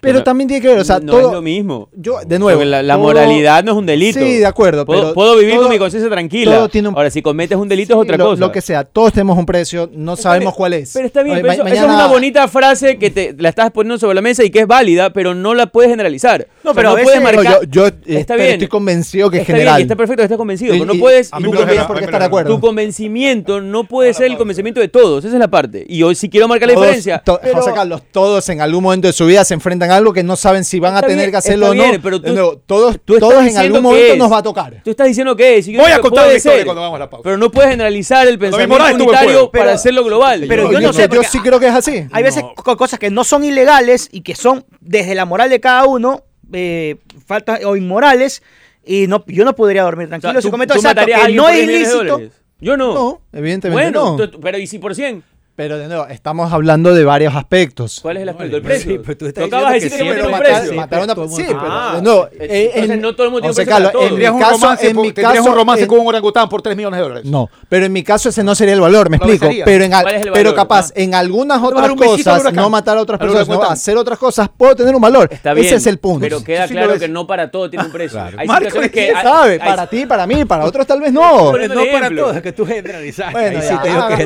Speaker 4: Pero
Speaker 3: no-
Speaker 4: también tiene que ver, o sea,
Speaker 3: no
Speaker 4: todo.
Speaker 3: es lo mismo.
Speaker 4: Yo, de nuevo.
Speaker 3: Porque la, la
Speaker 4: todo-
Speaker 3: moralidad no es un delito.
Speaker 4: Sí, de acuerdo.
Speaker 3: Puedo,
Speaker 4: pero
Speaker 3: puedo vivir
Speaker 4: todo-
Speaker 3: con mi conciencia tranquila.
Speaker 4: todo tiene un-
Speaker 3: Ahora, si cometes un delito es otra
Speaker 4: lo,
Speaker 3: cosa.
Speaker 4: Lo que sea, todos tenemos un precio, no sabemos cuál es.
Speaker 3: Pero está bien,
Speaker 4: Oye,
Speaker 3: pero eso es una bonita frase que te la estás poniendo sobre la mesa y que es válida, pero no la puedes generalizar.
Speaker 2: No,
Speaker 3: O sea,
Speaker 2: pero a
Speaker 3: no
Speaker 2: veces-
Speaker 3: puedes marcar.
Speaker 4: yo, yo, eh,
Speaker 3: Está
Speaker 4: pero
Speaker 3: bien.
Speaker 4: estoy convencido que es general.
Speaker 3: bien, está perfecto que estés convencido,
Speaker 4: Y-
Speaker 3: pero no puedes.
Speaker 1: a mí
Speaker 3: tu,
Speaker 1: lo
Speaker 4: no tienes
Speaker 1: genera-
Speaker 4: por
Speaker 1: a
Speaker 4: qué
Speaker 1: mí me
Speaker 4: estar de acuerdo.
Speaker 3: tu convencimiento no puede ser el convencimiento de todos. Esa es la parte. Y hoy sí quiero marcar la diferencia.
Speaker 4: José Carlos, todos en algún momento de su vida se enfrentan algo que no saben si van a tener
Speaker 3: bien,
Speaker 4: que hacerlo
Speaker 3: está
Speaker 4: o no.
Speaker 3: bien, pero tú-
Speaker 4: De nuevo, todos,
Speaker 3: tú estás
Speaker 4: todos en algún momento
Speaker 3: es.
Speaker 4: nos va a tocar.
Speaker 3: Tú estás diciendo que es. yo
Speaker 1: Voy a contar
Speaker 3: puede
Speaker 1: una historia
Speaker 3: ser,
Speaker 1: cuando vamos a la pausa.
Speaker 3: Pero no puedes generalizar el pensamiento unitario para hacerlo global.
Speaker 2: pero yo no sé,
Speaker 4: yo sí creo que es así.
Speaker 2: Hay veces co- cosas que no son ilegales y que son desde la moral de cada uno, eh, faltas o inmorales, y no, yo no podría dormir
Speaker 3: O sea,
Speaker 2: tranquilo si
Speaker 3: tú-
Speaker 2: cometo
Speaker 3: tú
Speaker 2: exacto, que no es
Speaker 3: 10 millones de
Speaker 2: ilícito.
Speaker 3: Yo no.
Speaker 4: No, evidentemente
Speaker 3: bueno,
Speaker 4: no.
Speaker 3: pero ¿y si por 100?
Speaker 4: Pero de nuevo, estamos hablando de varios aspectos.
Speaker 3: ¿Cuál es el aspecto? ¿El
Speaker 5: pero
Speaker 3: precio?
Speaker 5: sí, pero tú estás
Speaker 3: decir
Speaker 5: que sí,
Speaker 4: matar-
Speaker 3: precio.
Speaker 4: matar a una-
Speaker 5: todo el
Speaker 4: sí, pero
Speaker 3: Ah,
Speaker 4: de nuevo,
Speaker 3: eh, entonces
Speaker 4: en-
Speaker 3: no todo el mundo tiene un precio para todo.
Speaker 4: en mi
Speaker 1: un
Speaker 4: caso,
Speaker 1: romance,
Speaker 4: en mi
Speaker 1: tendrías
Speaker 4: caso,
Speaker 1: un romance
Speaker 4: en-
Speaker 1: con un orangután por 3 millones de dólares.
Speaker 4: No, pero en mi caso ese no sería el valor, me
Speaker 1: No
Speaker 4: explico.
Speaker 1: sería.
Speaker 4: Pero, en al-
Speaker 3: ¿Cuál es el
Speaker 4: pero capaz,
Speaker 3: Ah.
Speaker 4: en algunas otras cosas, no matar a otras personas, no hacer otras cosas, puedo tener un valor.
Speaker 3: Está bien.
Speaker 4: Ese es el punto.
Speaker 3: Pero queda claro que no para todo tiene un precio.
Speaker 5: Claro.
Speaker 3: Hay situaciones que.
Speaker 4: ¿Quién
Speaker 3: hay-
Speaker 4: sabe? Para ti, para mí, para otros tal vez no.
Speaker 3: Poniendo
Speaker 5: No para todos, es que tú generalizaste.
Speaker 4: Bueno, ya,
Speaker 5: te digo que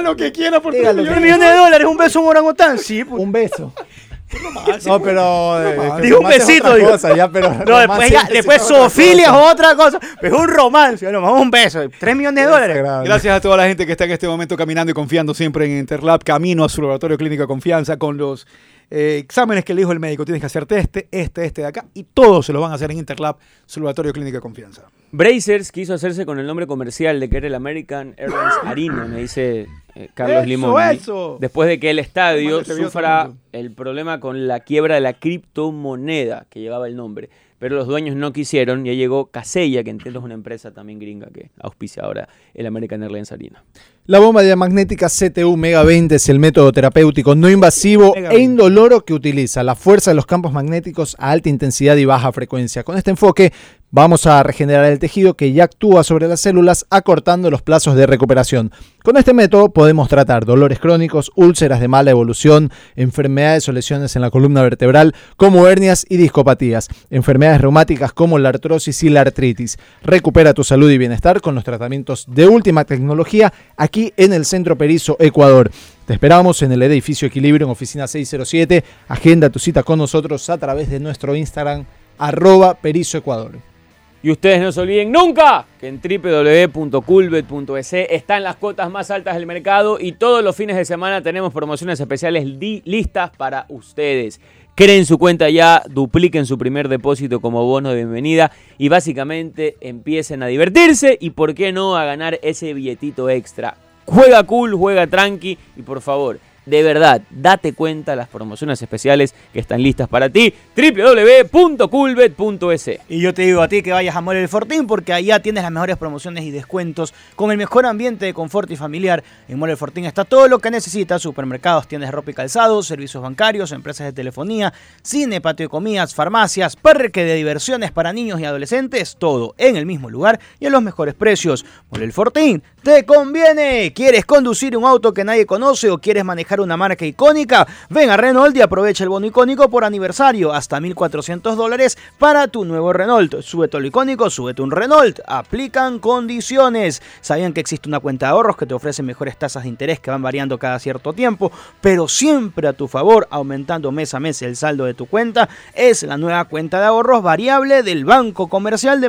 Speaker 1: lo que por 3
Speaker 4: Dígalo.
Speaker 1: millones.
Speaker 2: 3 millones de dólares, un beso a un orangután, sí. pues.
Speaker 4: Un beso. No, pero. eh,
Speaker 2: Digo un besito, digo.
Speaker 4: cosa, ya, pero
Speaker 2: No, después, ya,
Speaker 4: es
Speaker 2: después
Speaker 4: otra
Speaker 2: zoofilia es
Speaker 4: cosa.
Speaker 2: otra cosa. Pero es un romance, no, vamos un beso. 3 millones de dólares.
Speaker 1: Gracias a toda la gente que está en este momento caminando y confiando siempre en Interlab, camino a su laboratorio clínico de confianza con los eh, exámenes que le dijo el médico. Tienes que hacerte este, este, este de acá y todos se los van a hacer en Interlab, su laboratorio clínico de confianza.
Speaker 3: Brazers quiso hacerse con el nombre comercial de que era el American Airlines Arena, me dice eh, Carlos Limón. Después de que el estadio sufra
Speaker 1: el
Speaker 3: el problema con la quiebra de la criptomoneda que llevaba el nombre. Pero los dueños no quisieron, ya llegó Casella, que entiendo es una empresa también gringa que auspicia ahora el American Airlines Arena.
Speaker 4: La bomba diamagnética CTU Mega 20 es el método terapéutico no invasivo e
Speaker 1: 20.
Speaker 4: indoloro que utiliza la fuerza de los campos magnéticos a alta intensidad y baja frecuencia. Con este enfoque vamos a regenerar el tejido que ya actúa sobre las células acortando los plazos de recuperación. Con este método podemos tratar dolores crónicos, úlceras de mala evolución, enfermedades o lesiones en la columna vertebral como hernias y discopatías, enfermedades reumáticas como la artrosis y la artritis. Recupera tu salud y bienestar con los tratamientos de última tecnología aquí en el Centro Perizo, Ecuador. Te esperamos en el edificio Equilibrio en oficina 607. Agenda tu cita con nosotros a través de nuestro Instagram arroba Perizo Ecuador.
Speaker 3: Y ustedes no se olviden nunca que en www.culbet.es están las cuotas más altas del mercado y todos los fines de semana tenemos promociones especiales listas para ustedes. Creen su cuenta ya, dupliquen su primer depósito como bono de bienvenida y básicamente empiecen a divertirse y por qué no a ganar ese billetito extra. Juega cool, juega tranqui y por favor, de verdad, date cuenta de las promociones especiales que están listas para ti. www.culbet.es
Speaker 2: Y yo te digo a ti que vayas a Mole El Fortín porque allá tienes las mejores promociones y descuentos con el mejor ambiente de confort y familiar. En Mole Fortín está todo lo que necesitas, supermercados, tiendas de ropa y calzado, servicios bancarios, empresas de telefonía, cine, patio de comidas, farmacias, parque de diversiones para niños y adolescentes, todo en el mismo lugar y a los mejores precios. Mole El Fortín, te conviene. ¿Quieres conducir un auto que nadie conoce o quieres manejar una marca icónica? Ven a Renault y aprovecha el bono icónico por aniversario, hasta 1.400 dólares para tu nuevo Renault. Súbete lo icónico, súbete un Renault. Aplican condiciones. ¿Sabían que existe una cuenta de ahorros que te ofrece mejores tasas de interés que van variando cada cierto tiempo, pero siempre a tu favor, aumentando mes a mes el saldo de tu cuenta? Es la nueva cuenta de ahorros variable del Banco Comercial de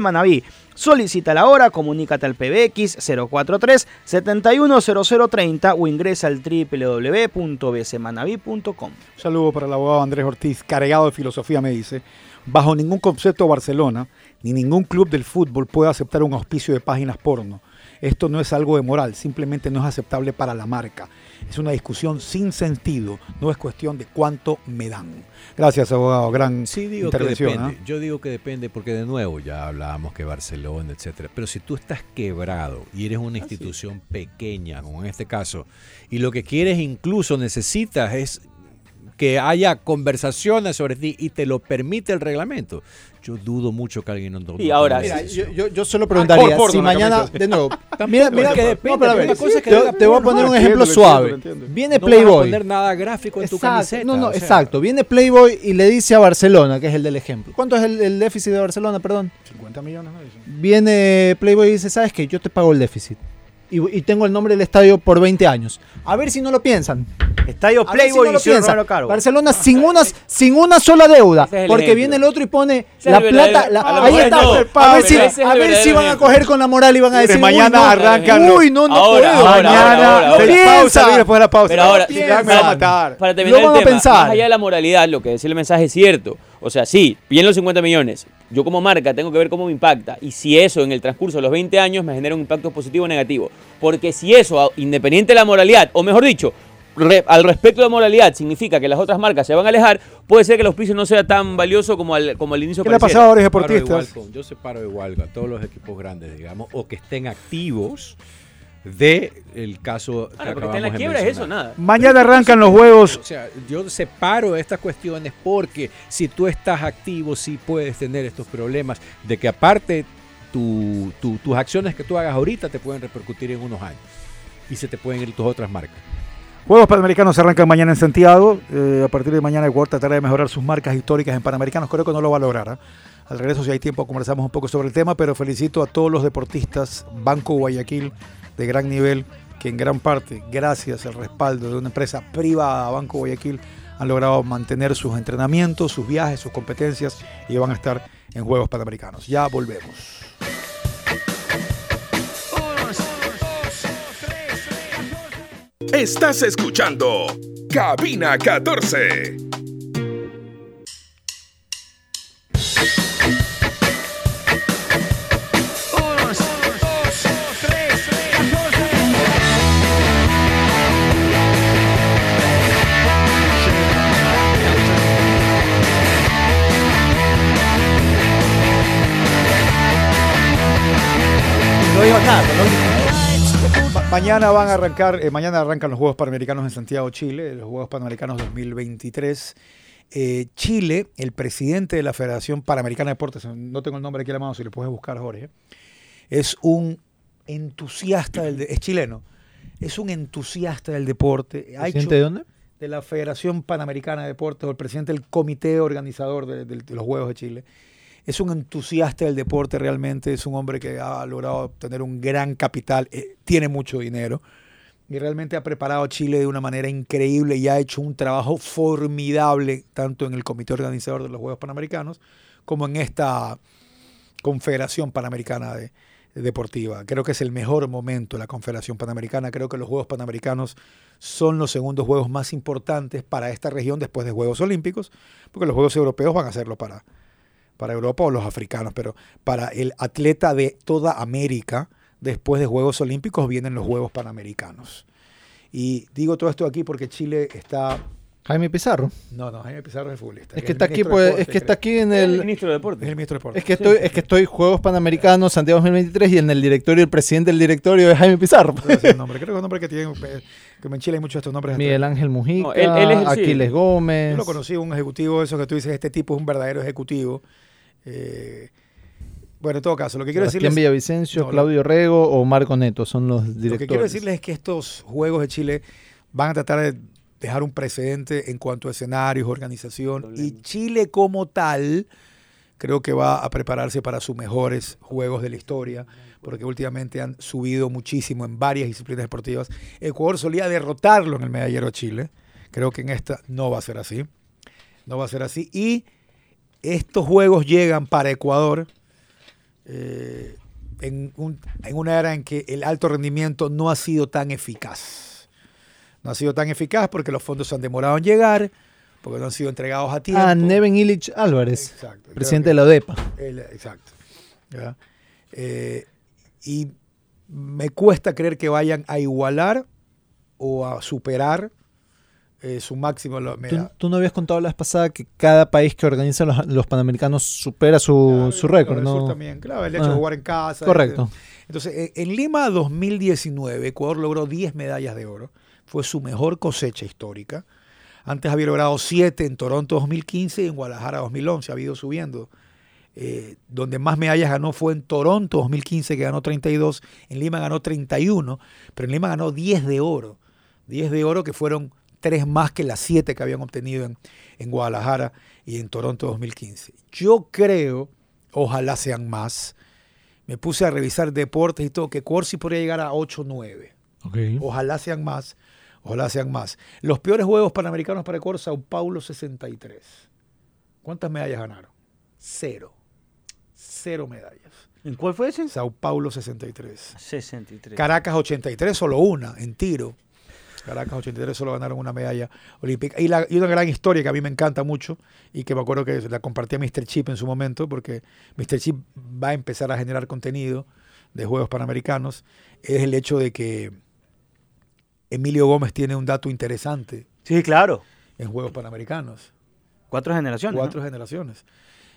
Speaker 2: Manabí. Solicítala ahora, comunícate al PBX 043 710030 o ingresa al www.bcmanaví.com.
Speaker 1: Un saludo para el abogado Andrés Ortiz, cargado de filosofía, me dice. Bajo ningún concepto Barcelona, ni ningún club del fútbol puede aceptar un auspicio de páginas porno. Esto no es algo de moral, simplemente no es aceptable para la marca. Es una discusión sin sentido, no es cuestión de cuánto me dan. Gracias, abogado. Gran
Speaker 5: Sí, digo que
Speaker 1: intervención.
Speaker 5: depende.
Speaker 1: ¿ah?
Speaker 5: Yo digo que depende porque de nuevo ya hablábamos que Barcelona, etcétera. Pero si tú estás quebrado y eres una institución pequeña, como en este caso, y lo que quieres incluso necesitas es que haya conversaciones sobre ti y te lo permite el reglamento. Yo dudo mucho que alguien no tome
Speaker 3: Y ahora,
Speaker 4: Mira, yo, yo, yo solo preguntaría,
Speaker 1: por porno
Speaker 4: si mañana, de nuevo, [laughs] mira, mira,
Speaker 5: que depende,
Speaker 4: no, pero a ver,
Speaker 5: una cosa es que
Speaker 4: te, voy a poner un
Speaker 1: no,
Speaker 4: ejemplo
Speaker 1: entiendo,
Speaker 4: suave.
Speaker 1: entiendo.
Speaker 4: Viene
Speaker 5: no vas a
Speaker 4: Playboy.
Speaker 5: poner nada gráfico en tu
Speaker 4: Exacto,
Speaker 5: camiseta.
Speaker 4: No, no,
Speaker 5: o sea,
Speaker 4: exacto. Viene Playboy y le dice a Barcelona, que es el del ejemplo. ¿Cuánto es el, el déficit de Barcelona, perdón?
Speaker 1: 50 millones, ¿no?
Speaker 4: Viene Playboy y dice, ¿sabes qué? Yo te pago el déficit. Y, y tengo el nombre del estadio por 20 años. A ver si no lo piensan.
Speaker 2: Estadio
Speaker 4: A ver si
Speaker 2: Playboy
Speaker 4: no lo
Speaker 2: Caro.
Speaker 4: Barcelona sin una, sin una sola deuda.
Speaker 3: Es
Speaker 4: porque
Speaker 3: ejemplo.
Speaker 4: viene el otro y pone
Speaker 3: Ese
Speaker 4: la plata. la-
Speaker 3: a
Speaker 4: ahí está.
Speaker 3: no,
Speaker 4: a ver si, a ver si van a coger con la moral y van a decir.
Speaker 1: mañana
Speaker 4: uy, no,
Speaker 1: arrancan
Speaker 4: Uy, no, no
Speaker 3: Ahora,
Speaker 4: puedo.
Speaker 3: ahora,
Speaker 1: Mañana,
Speaker 3: ahora,
Speaker 4: Piensa.
Speaker 1: pausa, después de la pausa.
Speaker 3: Pero ahora,
Speaker 1: me va a matar.
Speaker 3: Para terminar
Speaker 4: Lo van
Speaker 3: el
Speaker 4: a
Speaker 3: tema,
Speaker 4: pensar.
Speaker 3: más allá de la moralidad, lo que decía el mensaje es cierto. O sea, sí, bien los 50 millones. Yo como marca tengo que ver cómo me impacta. Y si eso en el transcurso de los 20 años me genera un impacto positivo o negativo. Porque si eso, independiente de la moralidad, o mejor dicho, re- al respecto de la moralidad, significa que las otras marcas se van a alejar, puede ser que el auspicio no sea tan valioso como al, como al inicio
Speaker 1: ¿Qué le ha
Speaker 3: pareciera.
Speaker 1: pasado a los
Speaker 5: separo
Speaker 1: deportistas?
Speaker 5: igual con- yo separo igual a todos los equipos grandes, digamos, o que estén activos de el caso que
Speaker 3: Claro, porque está en la
Speaker 5: acabamos de
Speaker 3: quiebra es eso,
Speaker 5: mencionar.
Speaker 3: nada.
Speaker 1: Mañana arrancan los juegos.
Speaker 5: O sea, yo separo estas cuestiones porque si tú estás activo, sí puedes tener estos problemas de que aparte tu- tu- tus acciones que tú hagas ahorita te pueden repercutir en unos años y se te pueden ir tus otras marcas.
Speaker 1: Juegos Panamericanos arrancan mañana en Santiago. Eh, a partir de mañana el World tratará de mejorar sus marcas históricas en Panamericanos. Creo que no lo va a lograr. ¿ah? Al regreso, si hay tiempo, conversamos un poco sobre el tema, pero felicito a todos los deportistas Banco Guayaquil de gran nivel, que en gran parte, gracias al respaldo de una empresa privada, Banco Guayaquil, han logrado mantener sus entrenamientos, sus viajes, sus competencias y van a estar en Juegos Panamericanos. Ya volvemos.
Speaker 6: Estás escuchando Cabina 14.
Speaker 2: No digo nada, ¿no?
Speaker 1: Ma- mañana van a arrancar, eh, mañana arrancan los Juegos Panamericanos en Santiago, Chile, los Juegos Panamericanos 2023. Eh, Chile, el presidente de la Federación Panamericana de Deportes, no tengo el nombre aquí a la mano, si lo puedes buscar, Jorge, es un entusiasta del, de- es chileno, es un entusiasta del deporte. Ha hecho-
Speaker 4: ¿Presidente de dónde?
Speaker 1: de la Federación Panamericana de Deportes o el presidente del comité organizador de, de- de los Juegos de Chile. Es un entusiasta del deporte realmente, es un hombre que ha logrado obtener un gran capital, eh, tiene mucho dinero y realmente ha preparado a Chile de una manera increíble y ha hecho un trabajo formidable tanto en el comité organizador de los Juegos Panamericanos como en esta Confederación Panamericana de, Deportiva. Creo que es el mejor momento la Confederación Panamericana. Creo que los Juegos Panamericanos son los segundos Juegos más importantes para esta región después de Juegos Olímpicos, porque los Juegos Europeos van a hacerlo para, para Europa o los africanos, pero para el atleta de toda América, después de Juegos Olímpicos vienen los Juegos Panamericanos. Y digo todo esto aquí porque Chile está...
Speaker 4: Jaime Pizarro.
Speaker 1: No, no, Jaime Pizarro es el futbolista.
Speaker 4: Es que está aquí, pues,
Speaker 1: Deporte,
Speaker 4: es que está aquí en
Speaker 3: El
Speaker 4: el.
Speaker 3: ministro de
Speaker 1: Es
Speaker 3: Deportes.
Speaker 1: el ministro de Deportes.
Speaker 4: Es que estoy, es que estoy Juegos Panamericanos Santiago 2023 y en el directorio el presidente del directorio es Jaime Pizarro.
Speaker 1: No sé el nombre. Creo que es un nombre que tiene, eh, que en Chile hay muchos de estos nombres.
Speaker 4: Miguel Ángel Mujica,
Speaker 3: No, él- él es el- sí.
Speaker 4: Aquiles Gómez.
Speaker 1: Yo lo conocí, un ejecutivo, eso que tú dices, este tipo es un verdadero ejecutivo. Eh, bueno, en todo caso, lo que quiero
Speaker 4: Sebastián
Speaker 1: decirles,
Speaker 4: Villavicencio,
Speaker 1: No, lo-
Speaker 4: Claudio Rego o Marco Neto son los
Speaker 1: lo
Speaker 4: directores.
Speaker 1: que quiero decirles es que estos Juegos de Chile van a tratar de dejar un precedente en cuanto a escenarios, organización, y Chile como tal creo que va a prepararse para sus mejores Juegos de la historia, porque últimamente han subido muchísimo en varias disciplinas deportivas. Ecuador solía derrotarlo en el medallero de Chile, creo que en esta no va a ser así, no va a ser así, y estos Juegos llegan para Ecuador eh, en, un- en una era en que el alto rendimiento no ha sido tan eficaz. No ha sido tan eficaz porque los fondos se han demorado en llegar, porque no han sido entregados a tiempo.
Speaker 4: Ah, Neven Illich Álvarez,
Speaker 1: Exacto.
Speaker 4: presidente de la ODEPA.
Speaker 1: El- exacto. ¿ya? Eh, y me cuesta creer que vayan a igualar o a superar eh, su máximo. lo-
Speaker 4: ¿Tú, tú no habías contado la vez pasada que cada país que organiza los, los Panamericanos supera su, su récord,
Speaker 1: Sur
Speaker 4: ¿no?
Speaker 1: también, claro, el hecho de
Speaker 4: Ah,
Speaker 1: jugar en casa.
Speaker 4: Correcto.
Speaker 1: Entonces, eh, en Lima 2019, Ecuador logró 10 medallas de oro. Fue su mejor cosecha histórica. Antes había logrado 7 en Toronto 2015 y en Guadalajara 2011. Ha ido subiendo. Eh, donde más medallas ganó fue en Toronto 2015, que ganó 32. En Lima ganó 31, pero en Lima ganó 10 de oro. 10 de oro que fueron 3 más que las 7 que habían obtenido en, en Guadalajara y en Toronto 2015. Yo creo, ojalá sean más, me puse a revisar deportes y todo, que Corsi podría llegar a 8 9. Ojalá sean más, ojalá sean más. Los peores Juegos Panamericanos para Ecuador, Sao Paulo 63. ¿Cuántas medallas ganaron? Cero. Cero medallas.
Speaker 2: ¿En cuál fue ese?
Speaker 1: Sao Paulo 63.
Speaker 2: 63.
Speaker 1: Caracas 83, solo una, en tiro. Caracas 83 solo ganaron una medalla olímpica. Y, la- y una gran historia que a mí me encanta mucho y que me acuerdo que la compartí a Mr. Chip en su momento, porque Mr. Chip va a empezar a generar contenido de Juegos Panamericanos, es el hecho de que Emilio Gómez tiene un dato interesante
Speaker 2: Sí, claro.
Speaker 1: en Juegos Panamericanos.
Speaker 2: Cuatro generaciones. ¿no?
Speaker 1: Cuatro generaciones.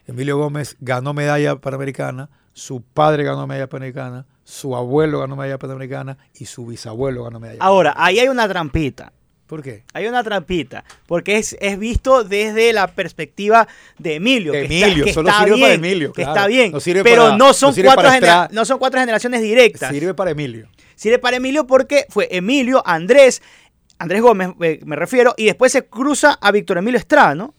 Speaker 1: Emilio Gómez ganó medalla panamericana, su padre ganó medalla panamericana, su abuelo ganó medalla panamericana y su bisabuelo ganó medalla
Speaker 2: Ahora, ahí hay una trampita.
Speaker 1: ¿Por qué?
Speaker 2: Hay una trampita, porque es, es visto desde la perspectiva de Emilio.
Speaker 1: De
Speaker 2: que está-
Speaker 1: Emilio,
Speaker 2: que
Speaker 1: solo
Speaker 2: está
Speaker 1: sirve para
Speaker 2: bien,
Speaker 1: Emilio,
Speaker 2: Que
Speaker 1: claro.
Speaker 2: está bien,
Speaker 1: No sirve
Speaker 2: pero
Speaker 1: para-
Speaker 2: no, son
Speaker 1: no
Speaker 2: cuatro
Speaker 1: para
Speaker 2: genera- no son cuatro generaciones directas.
Speaker 1: Sirve para Emilio.
Speaker 2: Sirve para Emilio porque fue Emilio, Andrés, Andrés Gómez, eh, me refiero, y después se cruza a Víctor Emilio Estrada, ¿no?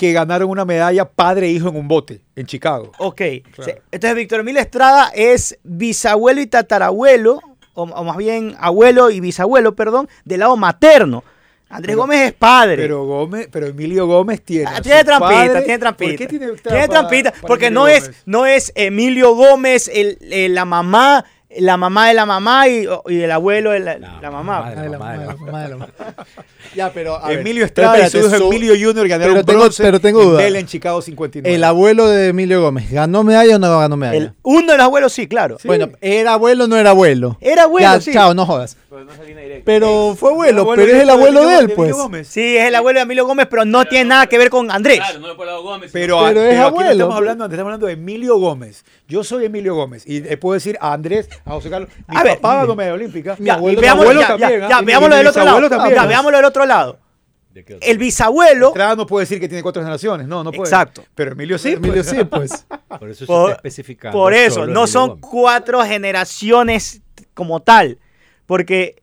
Speaker 1: Que ganaron una medalla padre e hijo en un bote en Chicago.
Speaker 2: Ok.
Speaker 1: Claro.
Speaker 2: Entonces, Víctor Emilio Estrada es bisabuelo y tatarabuelo, o, o más bien abuelo y bisabuelo, perdón, del lado materno. Andrés
Speaker 1: Pero-
Speaker 2: Gómez es padre.
Speaker 1: Pero Gómez, pero Emilio Gómez tiene.
Speaker 2: Ah, tiene trampita,
Speaker 1: padre-
Speaker 2: tiene trampita.
Speaker 1: ¿Por qué tiene,
Speaker 2: Tiene trampita,
Speaker 1: para
Speaker 2: porque
Speaker 1: Emilio
Speaker 2: no es, no es Emilio Gómez, el, el- la mamá, la mamá de la mamá y, y el abuelo de la, la mamá.
Speaker 5: mamá de la mamá de la
Speaker 4: mamá de la mamá. [laughs] Ya, pero a
Speaker 1: Emilio Estrada y su hijo Emilio Junior ganaron
Speaker 4: pero tengo-
Speaker 1: bronce
Speaker 4: pero tengo
Speaker 1: en
Speaker 4: duda.
Speaker 1: En Chicago 59.
Speaker 4: El abuelo de Emilio Gómez, ¿ganó medalla o no ganó medalla?
Speaker 2: El- uno de los abuelos sí, claro.
Speaker 4: Bueno, ¿era abuelo o no era abuelo?
Speaker 2: Era abuelo,
Speaker 4: Ya,
Speaker 2: sí.
Speaker 4: chao, no jodas. Pero fue abuelo,
Speaker 1: abuelo
Speaker 4: pero es el abuelo de
Speaker 1: Emilio-
Speaker 4: él,
Speaker 1: de
Speaker 4: pues.
Speaker 1: Emilio Gómez.
Speaker 2: Sí, es el abuelo de Emilio Gómez, pero no tiene nada que ver con Andrés.
Speaker 3: Claro, no dar Gómez.
Speaker 1: Pero,
Speaker 4: Pero
Speaker 1: a-
Speaker 4: es
Speaker 1: pero aquí no
Speaker 4: abuelo,
Speaker 1: estamos hablando, estamos hablando de Emilio Gómez. Yo soy Emilio Gómez y le puedo decir a Andrés, a José Carlos, mi
Speaker 2: A ver,
Speaker 1: papá ganó medalla olímpica.
Speaker 4: Mi
Speaker 2: Ya,
Speaker 4: abuelo-
Speaker 2: veámoslo,
Speaker 1: abuelo
Speaker 2: ya,
Speaker 1: también,
Speaker 2: ya,
Speaker 1: ¿ah?
Speaker 2: veámoslo del otro lado.
Speaker 1: también,
Speaker 2: Ya,
Speaker 1: ¿ah?
Speaker 2: veámoslo del otro lado. El bisabuelo,
Speaker 1: Estrada no puede decir que tiene cuatro generaciones, no, no puede.
Speaker 2: Exacto.
Speaker 1: Pero Emilio sí.
Speaker 4: Emilio
Speaker 1: pues.
Speaker 4: sí, [laughs] pues.
Speaker 5: Por eso se
Speaker 2: por,
Speaker 5: está especificando.
Speaker 2: por eso, no
Speaker 5: Emilio
Speaker 2: son
Speaker 5: Gómez.
Speaker 2: cuatro generaciones como tal, porque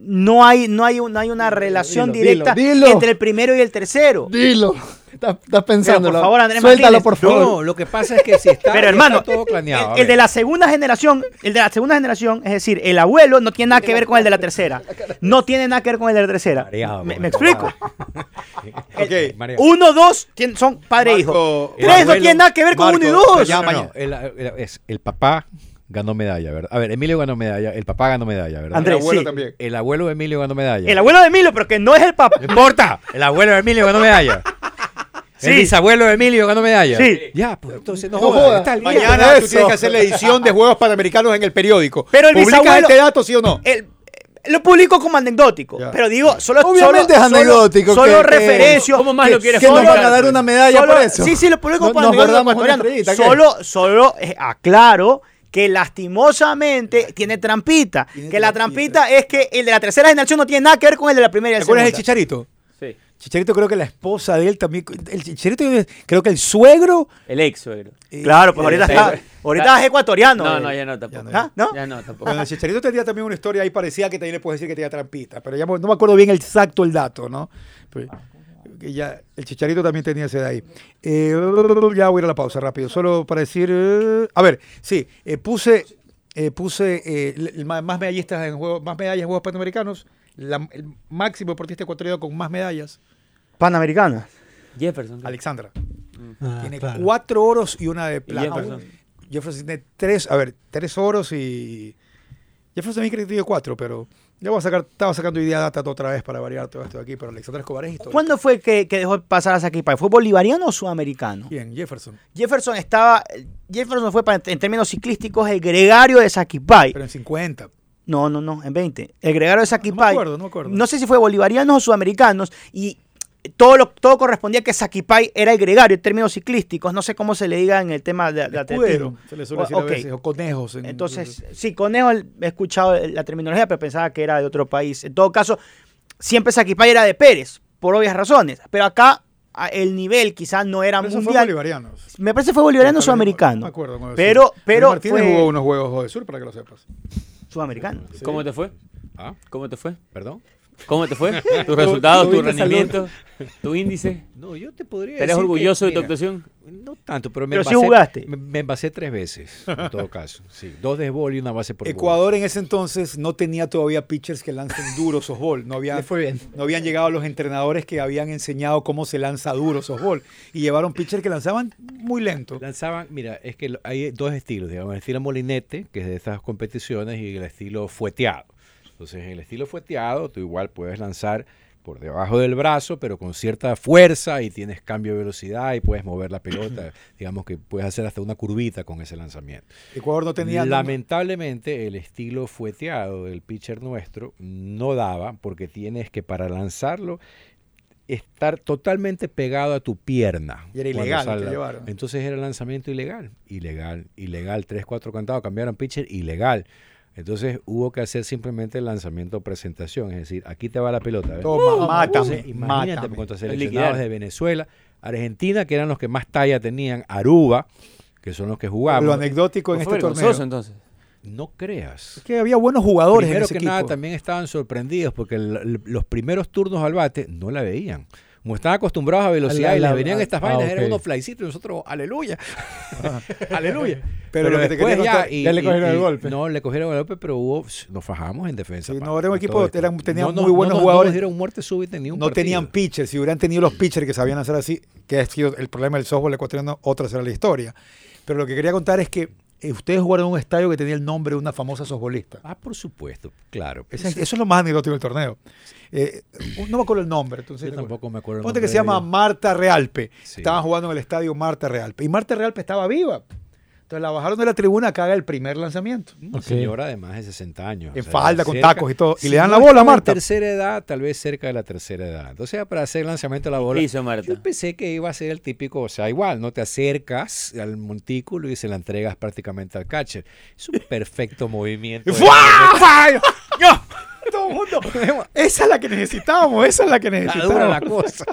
Speaker 2: no hay, no hay, no hay una relación
Speaker 4: dilo,
Speaker 2: directa
Speaker 4: dilo, dilo.
Speaker 2: entre el primero y el tercero.
Speaker 4: Dilo. Estás, estás pensando.
Speaker 2: por favor, Andrés
Speaker 4: Suéltalo,
Speaker 2: Martínez.
Speaker 4: por favor.
Speaker 5: No, lo que pasa es que si está,
Speaker 2: Pero hermano,
Speaker 5: está todo planeado.
Speaker 2: el, el de la segunda generación, el de la segunda generación, es decir, el abuelo no tiene nada que ver con el de la tercera. No tiene nada que ver con el de la tercera.
Speaker 5: Mareado
Speaker 2: ¿Me, explico? [laughs]
Speaker 1: Ok.
Speaker 5: María.
Speaker 2: Uno, dos son padre e hijo. Tres no tienen nada que ver con
Speaker 1: Marco,
Speaker 2: uno y dos.
Speaker 5: No, no,
Speaker 1: mañana.
Speaker 5: el, el- es, el papá ganó medalla, ¿verdad? A ver, Emilio ganó medalla, el papá ganó medalla, ¿verdad?
Speaker 2: Andrés,
Speaker 1: El abuelo
Speaker 2: sí.
Speaker 1: también.
Speaker 5: El abuelo de Emilio ganó medalla.
Speaker 2: El abuelo de Emilio, pero que no es el papá.
Speaker 5: No importa, el abuelo de Emilio ganó medalla.
Speaker 2: Sí.
Speaker 5: El bisabuelo de Emilio ganó medalla.
Speaker 2: Sí.
Speaker 5: Ya, pues entonces no,
Speaker 4: No
Speaker 5: jodas, está.
Speaker 1: Mañana tú tienes que hacer la edición de Juegos Panamericanos en el periódico.
Speaker 2: Pero el
Speaker 1: ¿Publicas
Speaker 2: bisabuelo-
Speaker 1: este dato, sí o no?
Speaker 2: El- lo publico como anecdótico,
Speaker 1: Ya.
Speaker 2: pero digo, solo
Speaker 4: Obviamente
Speaker 2: solo-
Speaker 4: es anecdótico,
Speaker 2: Solo, solo
Speaker 4: que- que-
Speaker 2: referencio.
Speaker 3: ¿Cómo más
Speaker 2: que-
Speaker 3: lo quieres
Speaker 4: ¿Qué nos
Speaker 2: solo-
Speaker 4: van a dar una medalla
Speaker 2: solo-
Speaker 4: por eso?
Speaker 2: Sí, sí, lo publico
Speaker 4: No-
Speaker 2: como anecdótico. Solo, solo eh, aclaro que lastimosamente tiene trampita.
Speaker 1: Tiene
Speaker 2: que la
Speaker 1: trampita.
Speaker 2: trampita es que el de la tercera generación no tiene nada que ver con el de la primera
Speaker 1: ¿Te acuerdas del. Chicharito?
Speaker 3: Sí.
Speaker 1: Chicharito creo que la esposa de él también. El Chicharito creo que el suegro.
Speaker 3: El ex suegro.
Speaker 1: eh,
Speaker 2: Claro, pues ahorita
Speaker 3: Sí.
Speaker 2: está, ahorita es ecuatoriano.
Speaker 3: No,
Speaker 2: eh.
Speaker 3: no, ya no tampoco.
Speaker 1: no.
Speaker 2: ¿Ah? ¿No?
Speaker 3: Ya no tampoco.
Speaker 1: Bueno, el Chicharito tenía también una historia ahí parecida que también le puedo decir que tenía trampita, pero ya no me acuerdo bien exacto el dato, ¿no? Pero, que ya, el Chicharito también tenía ese de ahí. Eh, ya voy a ir a la pausa rápido, solo para decir... eh, a ver, sí, eh, puse, eh, puse eh, más medallistas en juegos, más medallas en Juegos Panamericanos, la- el máximo deportista ecuatoriano con más medallas,
Speaker 2: Panamericana.
Speaker 3: Jefferson.
Speaker 1: Alexandra.
Speaker 4: Ah,
Speaker 1: Tiene
Speaker 4: claro.
Speaker 1: cuatro oros y una de plata.
Speaker 3: Jefferson.
Speaker 1: Jefferson tiene tres, a ver, tres oros y. Jefferson también creo que tiene cuatro, pero Yo voy a sacar, estaba sacando idea data otra vez para variar todo esto de aquí, pero Alexander Escobar es histórico.
Speaker 2: ¿Cuándo fue que, que dejó pasar a Saquipay? ¿Fue bolivariano o sudamericano?
Speaker 1: ¿Quién? Jefferson.
Speaker 2: Jefferson estaba. Jefferson fue para- en términos ciclísticos el gregario de Saquipay.
Speaker 1: Pero en 50.
Speaker 2: No, no, no, en 20. El gregario de
Speaker 1: No me
Speaker 2: Saquipay.
Speaker 1: acuerdo, no me acuerdo.
Speaker 2: No sé si fue bolivarianos o sudamericanos. Y todo, lo, todo correspondía a que Saquipay era el gregario en términos ciclísticos. No sé cómo se le diga en el tema de, de atletismo.
Speaker 1: Se le suele decir
Speaker 2: O-
Speaker 1: a veces, o conejos. en-
Speaker 2: Entonces, sí, Conejo he escuchado la terminología, pero pensaba que era de otro país. En todo caso, siempre Saquipay era de Pérez, por obvias razones. Pero acá el nivel quizás no era
Speaker 1: Pero eso fue
Speaker 2: mundial.
Speaker 1: bolivarianos.
Speaker 2: Me parece que fue bolivariano
Speaker 1: Pero
Speaker 2: sudamericano.
Speaker 1: No me acuerdo. cómo
Speaker 2: Pero,
Speaker 1: decirlo.
Speaker 2: pero
Speaker 1: Martínez
Speaker 2: fue
Speaker 1: jugó unos juegos de sur para que lo sepas.
Speaker 2: sudamericano.
Speaker 3: ¿Cómo te fue?
Speaker 5: Ah,
Speaker 3: ¿Cómo te fue?
Speaker 5: ¿Perdón?
Speaker 3: ¿Cómo te fue? [laughs] ¿Tus resultados, tu rendimiento, tu índice?
Speaker 5: No, yo te podría
Speaker 3: ¿Eres
Speaker 5: decir
Speaker 3: orgulloso
Speaker 5: que,
Speaker 3: de tu
Speaker 5: mira,
Speaker 3: actuación?
Speaker 5: No tanto, pero me
Speaker 2: Pero sí jugaste.
Speaker 5: Me, me envasé tres veces, en todo caso. Sí, dos de bol y una base por.
Speaker 1: Ecuador en ese entonces no tenía todavía pitchers que lancen duro softball. No, había,
Speaker 4: fue bien.
Speaker 1: no habían llegado los entrenadores que habían enseñado cómo se lanza duro softball. Y llevaron pitchers que lanzaban muy lento.
Speaker 5: Lanzaban, mira, es que hay dos estilos, digamos, el estilo molinete, que es de estas competiciones, y el estilo fueteado. Entonces, en el estilo fueteado, tú igual puedes lanzar por debajo del brazo, pero con cierta fuerza y tienes cambio de velocidad y puedes mover la pelota. [clears throat] digamos que puedes hacer hasta una curvita con ese lanzamiento.
Speaker 1: Ecuador no tenía.
Speaker 5: Lamentablemente, el estilo fueteado del pitcher nuestro no daba, porque tienes que para lanzarlo estar totalmente pegado a tu pierna.
Speaker 1: Y era ilegal llevaron.
Speaker 5: Entonces era lanzamiento ilegal, ilegal, ilegal, tres, cuatro cantados, cambiaron pitcher, ilegal. Entonces hubo que hacer simplemente el lanzamiento presentación, es decir, aquí te va la pelota. ¿ves?
Speaker 1: Toma, mátame,
Speaker 5: Entonces, imagínate
Speaker 1: mátame.
Speaker 5: contra seleccionados de Venezuela, Argentina, que eran los que más talla tenían, Aruba, que son los que jugaban.
Speaker 1: Lo anecdótico en
Speaker 3: ¿No fue
Speaker 1: este torneo.
Speaker 3: entonces?
Speaker 5: No creas.
Speaker 1: Es que había buenos jugadores
Speaker 5: Primero
Speaker 1: en ese
Speaker 5: que
Speaker 1: equipo.
Speaker 5: nada, también estaban sorprendidos porque el- el- los primeros turnos al bate no la veían. Como estaban acostumbrados a velocidad
Speaker 4: la-
Speaker 5: y les
Speaker 4: la-
Speaker 5: venían
Speaker 4: ah,
Speaker 5: estas
Speaker 4: ah,
Speaker 5: vainas,
Speaker 4: ok.
Speaker 5: eran unos flycitos y nosotros, aleluya, [laughs] aleluya.
Speaker 1: Pero lo que te
Speaker 5: después
Speaker 1: quería contar-
Speaker 4: Ya le cogieron el golpe.
Speaker 5: No, le cogieron el golpe, pero hubo, nos fajamos en defensa.
Speaker 1: Sí, no, era un equipo, eran- tenían
Speaker 5: No
Speaker 1: muy buenos
Speaker 5: no nos-
Speaker 1: jugadores.
Speaker 5: No dieron muerte súbita ni un
Speaker 1: no tenían pitchers. Si hubieran tenido los pitchers que sabían hacer así, que es sido el problema del softball ecuatoriano, otra será la historia. Pero lo que quería contar es que ustedes jugaron en un estadio que tenía el nombre de una famosa softbolista.
Speaker 5: Ah, por supuesto, claro.
Speaker 1: Eso es lo más anecdótico del torneo. Eh, no me acuerdo el nombre. Entonces,
Speaker 5: Yo tampoco me acuerdo. el
Speaker 1: Ponte que se llama Marta Realpe.
Speaker 5: Sí.
Speaker 1: Estaban jugando en el estadio Marta Realpe. Y Marta Realpe estaba viva. Entonces la bajaron de la tribuna haga el primer lanzamiento.
Speaker 5: Una
Speaker 4: Ok.
Speaker 5: señora de más de 60 años.
Speaker 1: En falda, con tacos y todo. Y
Speaker 5: si
Speaker 1: le dan
Speaker 5: no
Speaker 1: la bola a Marta.
Speaker 5: tercera edad, tal vez cerca de la tercera edad. Entonces, para hacer el lanzamiento de la bola,
Speaker 3: ¿Qué hizo Marta?
Speaker 5: yo pensé que iba a ser el típico, o sea, igual, no te acercas al montículo y se la entregas prácticamente al catcher. Es un perfecto [laughs] movimiento.
Speaker 1: ¡Fua! ¡Yo! [laughs] [laughs] Todo el mundo. Esa es la que necesitábamos, esa es la que necesitábamos.
Speaker 5: dura la cosa.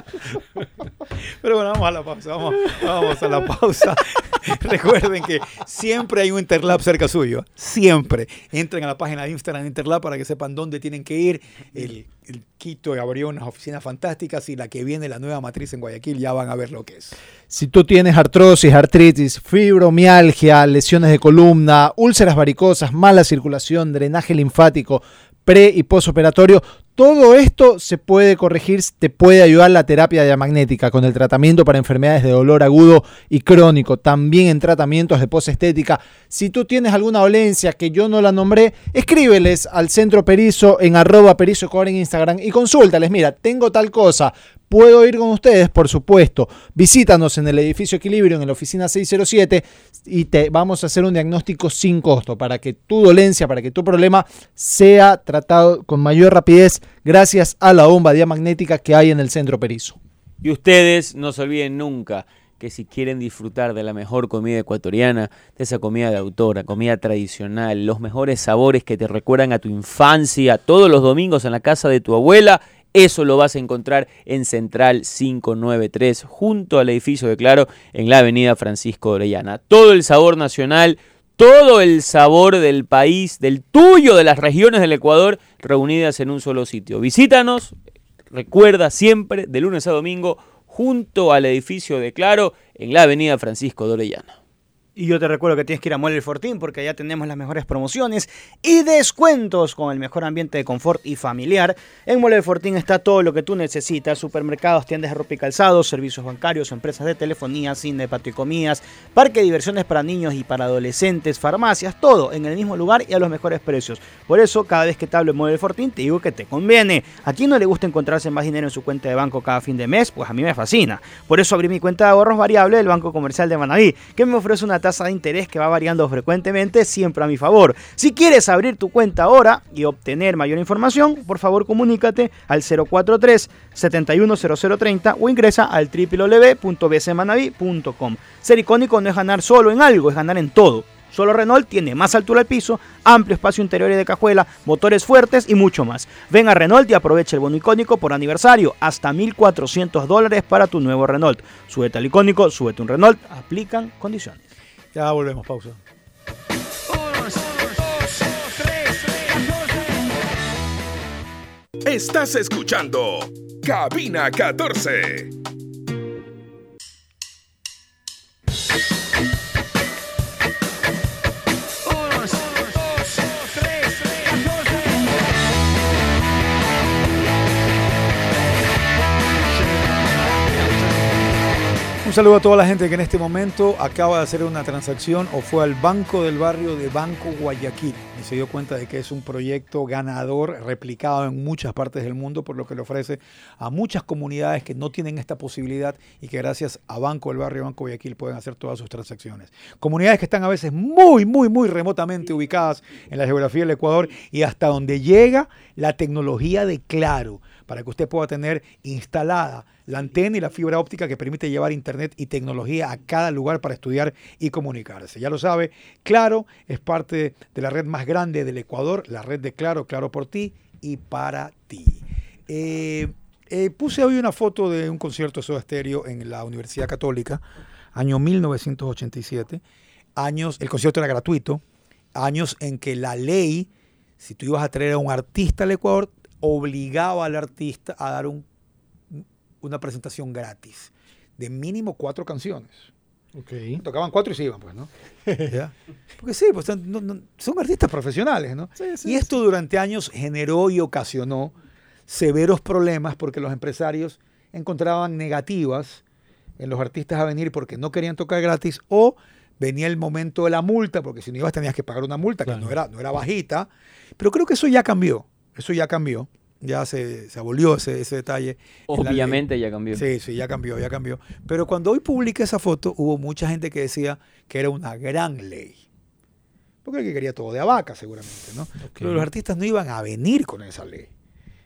Speaker 5: [laughs]
Speaker 1: Pero bueno, vamos a la pausa, vamos, vamos a la pausa. [laughs] Recuerden que siempre hay un Interlab cerca suyo, siempre. Entren a la página de Instagram de Interlab para que sepan dónde tienen que ir. El, el Quito abrió unas oficinas fantásticas y la que viene, la nueva matriz en Guayaquil, ya van a ver lo que es.
Speaker 4: Si tú tienes artrosis, artritis, fibromialgia, lesiones de columna, úlceras varicosas, mala circulación, drenaje linfático, pre y posoperatorio, todo esto se puede corregir, te puede ayudar la terapia diamagnética con el tratamiento para enfermedades de dolor agudo y crónico, también en tratamientos de posestética. Si tú tienes alguna dolencia que yo no la nombré, escríbeles al Centro Perizo en arroba Perizo en Instagram y consúltales, mira, tengo tal cosa, ¿Puedo ir con ustedes? Por supuesto. Visítanos en el edificio Equilibrio, en la oficina 607, y te vamos a hacer un diagnóstico sin costo para que tu dolencia, para que tu problema sea tratado con mayor rapidez gracias a la bomba diamagnética que hay en el centro Perizo.
Speaker 3: Y ustedes no se olviden nunca que si quieren disfrutar de la mejor comida ecuatoriana, de esa comida de autora, comida tradicional, los mejores sabores que te recuerdan a tu infancia, todos los domingos en la casa de tu abuela, eso lo vas a encontrar en Central 593, junto al edificio de Claro, en la avenida Francisco Orellana. Todo el sabor nacional, todo el sabor del país, del tuyo, de las regiones del Ecuador, reunidas en un solo sitio. Visítanos, recuerda siempre, de lunes a domingo, junto al edificio de Claro, en la avenida Francisco de Orellana.
Speaker 2: Y yo te recuerdo que tienes que ir a Mueble El Fortín porque allá tenemos las mejores promociones y descuentos con el mejor ambiente de confort y familiar. En Mueble El Fortín está todo lo que tú necesitas: supermercados, tiendas de ropa y calzados, servicios bancarios, empresas de telefonía, cine, patio y comidas, parque de diversiones para niños y para adolescentes, farmacias, todo en el mismo lugar y a los mejores precios. Por eso, cada vez que te hablo de Mueble El Fortín, te digo que te conviene. ¿A quién no le gusta encontrarse más dinero en su cuenta de banco cada fin de mes? Pues a mí me fascina. Por eso abrí mi cuenta de ahorros variable del Banco Comercial de Manaví, que me ofrece una tasa de interés que va variando frecuentemente, siempre a mi favor. Si quieres abrir tu cuenta ahora y obtener mayor información, por favor comunícate al 043 710030 o ingresa al www.bcmanaví.com. Ser icónico no es ganar solo en algo, es ganar en todo. Solo Renault tiene más altura al piso, amplio espacio interior y de cajuela, motores fuertes y mucho más. Ven a Renault y aprovecha el bono icónico por aniversario, hasta 1.400 dólares para tu nuevo Renault. Súbete al icónico, súbete un Renault, aplican condiciones.
Speaker 1: Ya volvemos, pausa.
Speaker 6: Estás escuchando Cabina 14.
Speaker 1: Un saludo a toda la gente que en este momento acaba de hacer una transacción o fue al Banco del Barrio de Banco Guayaquil y se dio cuenta de que es un proyecto ganador replicado en muchas partes del mundo por lo que le ofrece a muchas comunidades que no tienen esta posibilidad y que gracias a Banco del Barrio Banco Guayaquil pueden hacer todas sus transacciones. Comunidades que están a veces muy, muy, muy remotamente ubicadas en la geografía del Ecuador y hasta donde llega la tecnología de Claro para que usted pueda tener instalada la antena y la fibra óptica que permite llevar internet y tecnología a cada lugar para estudiar y comunicarse. Ya lo sabe, Claro es parte de la red más grande del Ecuador, la red de Claro, Claro por ti y para ti. Eh, eh, puse hoy una foto de un concierto de Soda en la Universidad Católica, año 1987. Años, el concierto era gratuito, años en que la ley, si tú ibas a traer a un artista al Ecuador, obligaba al artista a dar un una presentación gratis de mínimo cuatro canciones. Tocaban cuatro y se iban, pues, ¿no? [laughs] ¿Ya? Porque sí, pues son, no- no- son artistas profesionales, ¿no? y esto durante años generó y ocasionó severos problemas porque los empresarios encontraban negativas en los artistas a venir porque no querían tocar gratis o venía el momento de la multa, porque si no ibas tenías que pagar una multa que no era, no era bajita. Pero creo que eso ya cambió, eso ya cambió, ya se, se abolió ese, ese detalle.
Speaker 3: Obviamente ya cambió.
Speaker 1: Sí, sí, ya cambió, ya cambió. Pero cuando hoy publiqué esa foto, hubo mucha gente que decía que era una gran ley. Porque el que quería todo de abaca, seguramente, ¿no? Pero los artistas no iban a venir con esa ley.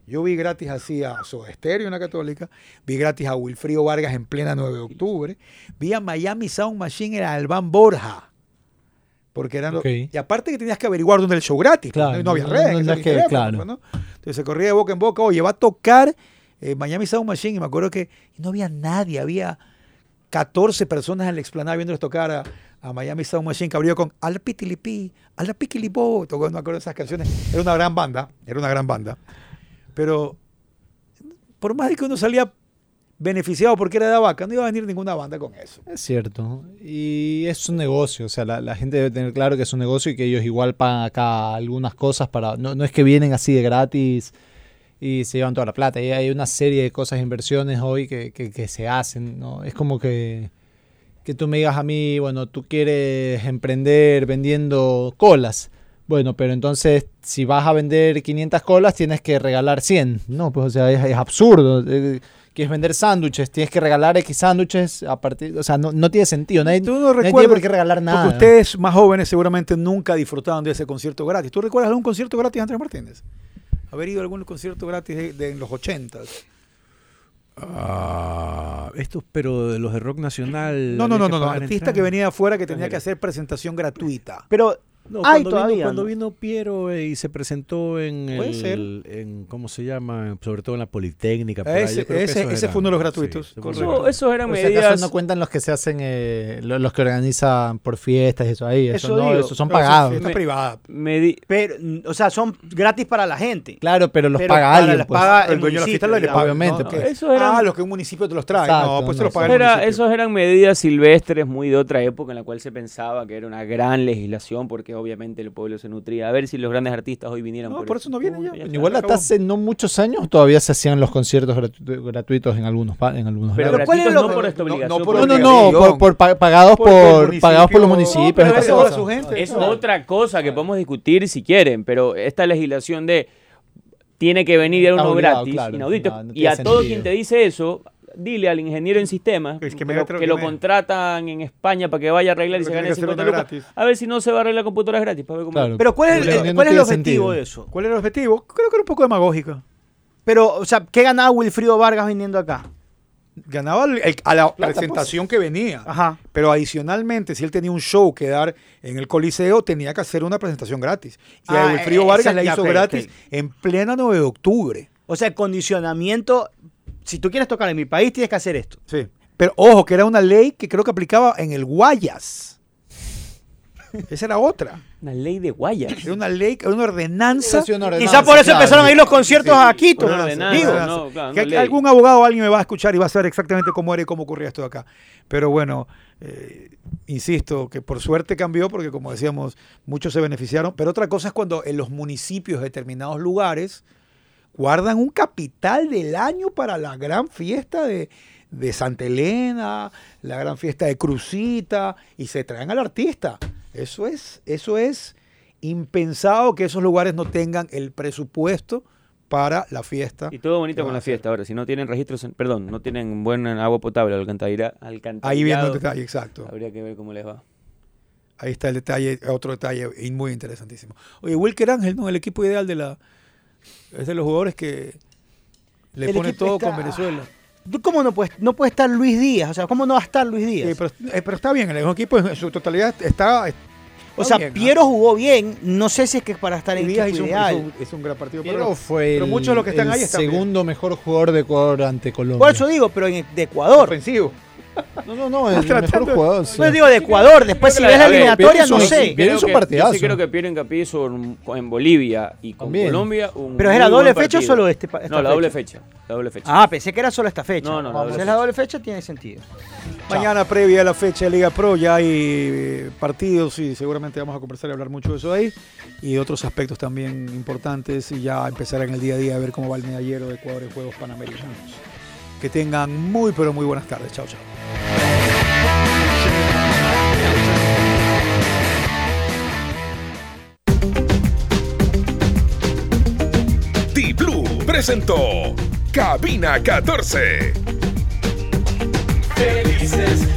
Speaker 1: Yo vi gratis así a Soda Stereo la Católica, vi gratis a Wilfrío Vargas en plena 9 de octubre, vi a Miami Sound Machine en Albán Borja. Porque eran los-
Speaker 4: Ok.
Speaker 1: Y aparte que tenías que averiguar dónde era el show gratis. pues,
Speaker 4: Claro,
Speaker 1: no, no había redes.
Speaker 4: no- que- claro.
Speaker 1: pues, ¿no? Entonces se corría de boca en boca, oye, va a tocar eh, Miami Sound Machine. Y me acuerdo que no había nadie, había 14 personas en la explanada viéndoles tocar a, a Miami Sound Machine, que abrió con Al Pitilipi, Al Piquilipo, tocó, no me acuerdo de esas canciones. Era una gran banda, era una gran banda. Pero por más de que uno salía beneficiado porque era de vaca, no iba a venir ninguna banda con eso.
Speaker 4: Es cierto. Y es un negocio. O sea, la, la gente debe tener claro que es un negocio y que ellos igual pagan acá algunas cosas para. No, no es que vienen así de gratis y se llevan toda la plata. Y hay una serie de cosas, inversiones hoy que, que- se hacen. ¿no? Es como que, que tú me digas a mí, bueno, tú quieres emprender vendiendo colas. Bueno, pero entonces si vas a vender 500 colas tienes que regalar 100. No, pues o sea, es, es absurdo. Quieres vender sándwiches, tienes que regalar X sándwiches a partir, o sea, no, no tiene sentido. Nadie,
Speaker 1: Tú no
Speaker 4: nadie tiene
Speaker 1: recuerdas,
Speaker 4: por qué regalar nada.
Speaker 1: Porque ustedes más jóvenes seguramente nunca disfrutaron de ese concierto gratis. ¿Tú recuerdas algún concierto gratis de Andrés Martínez? Haber ido a algún concierto gratis de, de en los 80
Speaker 5: Ah, estos, pero de los de rock nacional.
Speaker 1: No, no, no, no, no. Artista que venía de afuera que tenía que hacer presentación gratuita.
Speaker 2: Pero
Speaker 5: No,
Speaker 2: Hay
Speaker 5: cuando,
Speaker 2: todavía,
Speaker 5: vino, cuando
Speaker 2: ¿no?
Speaker 5: vino Piero eh, y se presentó en,
Speaker 1: Puede
Speaker 5: el,
Speaker 1: ser.
Speaker 5: en, ¿cómo se llama? Sobre todo en la Politécnica. por
Speaker 1: Ese-
Speaker 5: ahí, yo creo que
Speaker 1: ese- ese fue uno de los gratuitos,
Speaker 5: sí, ese
Speaker 3: Eso, esos eran
Speaker 4: Por si acaso
Speaker 3: medidas.
Speaker 4: no cuentan los que se hacen, eh, lo- los, que organizan por fiestas y eso ahí. Eso,
Speaker 2: Eso
Speaker 4: no,
Speaker 2: digo,
Speaker 4: son
Speaker 1: eso es
Speaker 4: pagados.
Speaker 1: fiesta
Speaker 3: Me-
Speaker 1: privada.
Speaker 3: medi-
Speaker 2: Pero, o sea, son gratis para la gente.
Speaker 4: Claro, pero los
Speaker 2: Pero
Speaker 4: paga
Speaker 2: para
Speaker 4: alguien.
Speaker 2: las
Speaker 4: pues.
Speaker 2: paga
Speaker 1: el dueño de la fiesta paga,
Speaker 4: Obviamente,
Speaker 1: ¿no?
Speaker 4: pues.
Speaker 3: Eran-
Speaker 1: Ah, los que un municipio te los trae.
Speaker 4: Exacto,
Speaker 1: no, pues se los paga el
Speaker 3: Era-
Speaker 1: municipio.
Speaker 3: esos eran medidas silvestres muy de otra época en la cual se pensaba que era una gran legislación porque obviamente el pueblo se nutría. A ver si los grandes artistas hoy vinieran
Speaker 1: No,
Speaker 3: por,
Speaker 1: por eso no vienen ya.
Speaker 3: está.
Speaker 4: Igual hasta hace no muchos años todavía se hacían los conciertos gratu- gratuitos en algunos en algunos
Speaker 3: Pero,
Speaker 4: lados.
Speaker 2: ¿cuál
Speaker 3: gratuitos
Speaker 2: era
Speaker 3: no
Speaker 2: lo-
Speaker 3: por esta
Speaker 1: no, no
Speaker 3: obligación.
Speaker 1: por
Speaker 4: No, no, no, por, por pa- pagados por pagados por los
Speaker 1: No,
Speaker 4: municipios.
Speaker 1: su gente.
Speaker 3: Es otra cosa que podemos discutir si quieren, pero esta legislación de tiene que venir a uno
Speaker 4: obligado,
Speaker 3: gratis,
Speaker 4: claro.
Speaker 3: inaudito.
Speaker 4: No, no
Speaker 3: y a todo quien te dice eso, dile al ingeniero en sistemas
Speaker 1: Es que
Speaker 3: lo, que contratan en España para que vaya a arreglar y se gane
Speaker 1: que hacer
Speaker 3: 50
Speaker 1: una
Speaker 3: lucas.
Speaker 1: gratis.
Speaker 3: A ver si no se va a arreglar computadoras gratis para ver cómo.
Speaker 4: Claro.
Speaker 2: Pero ¿cuál es, el-
Speaker 4: No,
Speaker 2: cuál es el objetivo
Speaker 4: sentido.
Speaker 2: de eso?
Speaker 1: ¿Cuál era el objetivo? Creo que era un poco demagógica.
Speaker 2: Pero, o sea, ¿qué ganaba Wilfrido Vargas viniendo acá?
Speaker 1: Ganaba el- el- a la presentación que venía.
Speaker 2: Ajá.
Speaker 1: Pero adicionalmente, si él tenía un show que dar en el Coliseo, tenía que hacer una presentación gratis. Y
Speaker 2: Ah,
Speaker 1: a Wilfrido
Speaker 2: eh,
Speaker 1: Vargas la hizo gratis en plena 9 de octubre.
Speaker 2: O sea, el condicionamiento, si tú quieres tocar en mi país, tienes que hacer esto.
Speaker 1: Sí. Pero ojo, que era una ley que creo que aplicaba en el Guayas. Esa era otra.
Speaker 3: Una ley de guayas.
Speaker 1: Era una ley, era una ordenanza.
Speaker 4: Sí, una ordenanza,
Speaker 2: Quizás por eso
Speaker 4: claro.
Speaker 2: empezaron a ir los conciertos a Quito.
Speaker 3: Una ordenanza,
Speaker 2: Digo,
Speaker 3: no, claro,
Speaker 1: que
Speaker 3: no
Speaker 1: algún abogado o alguien me va a escuchar y va a saber exactamente cómo era y cómo ocurría esto de acá. Pero bueno, eh, insisto, que por suerte cambió porque como decíamos, muchos se beneficiaron. Pero otra cosa es cuando en los municipios de determinados lugares guardan un capital del año para la gran fiesta de, de Santa Elena, la gran fiesta de Crucita, y se traen al artista. Eso es, eso es impensado que esos lugares no tengan el presupuesto para la fiesta.
Speaker 3: Y todo bonito
Speaker 1: ¿Qué
Speaker 3: con la fiesta. Ahora, si no tienen registros, en- perdón, no tienen buen agua potable, alcantarilla,
Speaker 1: Ahí viendo el
Speaker 3: alcantarillado,
Speaker 1: detalle, exacto.
Speaker 3: habría que ver cómo les va.
Speaker 1: Ahí está el detalle, otro detalle muy interesantísimo. Oye, Wilker Ángel, ¿no? El equipo ideal de la. Es de los jugadores que le
Speaker 2: El
Speaker 1: pone todo
Speaker 2: está-
Speaker 1: con Venezuela.
Speaker 2: ¿tú ¿cómo no puede, no puede estar Luis Díaz? O sea, ¿cómo no va a estar Luis Díaz?
Speaker 1: Sí, pero, eh, pero está bien, el equipo en su totalidad está.
Speaker 2: o sea,
Speaker 1: bien, ¿no?
Speaker 2: Piero jugó bien. No sé si es que es para estar en
Speaker 1: Díaz hizo
Speaker 2: ideal.
Speaker 1: hizo un- gran partido.
Speaker 4: Piero
Speaker 1: pero-
Speaker 4: fue
Speaker 1: pero
Speaker 4: el,
Speaker 1: muchos de los que están
Speaker 4: el
Speaker 1: ahí están bien.
Speaker 4: segundo mejor jugador de Ecuador ante Colombia.
Speaker 2: Por eso digo, pero en, de Ecuador.
Speaker 1: ofensivo.
Speaker 4: No, no, no, el mejor jugador. sí.
Speaker 2: Pues digo de Ecuador. Después, si ves
Speaker 3: la-
Speaker 2: eliminatoria, no sé.
Speaker 4: Es un partidazo.
Speaker 3: Yo sí creo que Piero Incapié hizo en Bolivia y con
Speaker 4: También.
Speaker 3: Colombia. Un
Speaker 2: ¿Pero la doble fecha o solo este esta
Speaker 3: No, la doble
Speaker 2: fecha?
Speaker 3: fecha. La doble fecha.
Speaker 2: Ah, pensé que era solo esta fecha.
Speaker 3: No, no, la doble
Speaker 2: Si es la doble fecha, tiene sentido.
Speaker 1: Mañana, previa a la fecha de Liga Pro, ya hay eh, partidos y seguramente vamos a conversar y hablar mucho de eso ahí. Y otros aspectos también importantes. Y ya empezar en el día a día a ver cómo va el medallero de Ecuador en Juegos Panamericanos. Que tengan muy, pero muy buenas tardes. Chao, chao.
Speaker 6: T-Blue presentó Cabina 14.
Speaker 7: Felices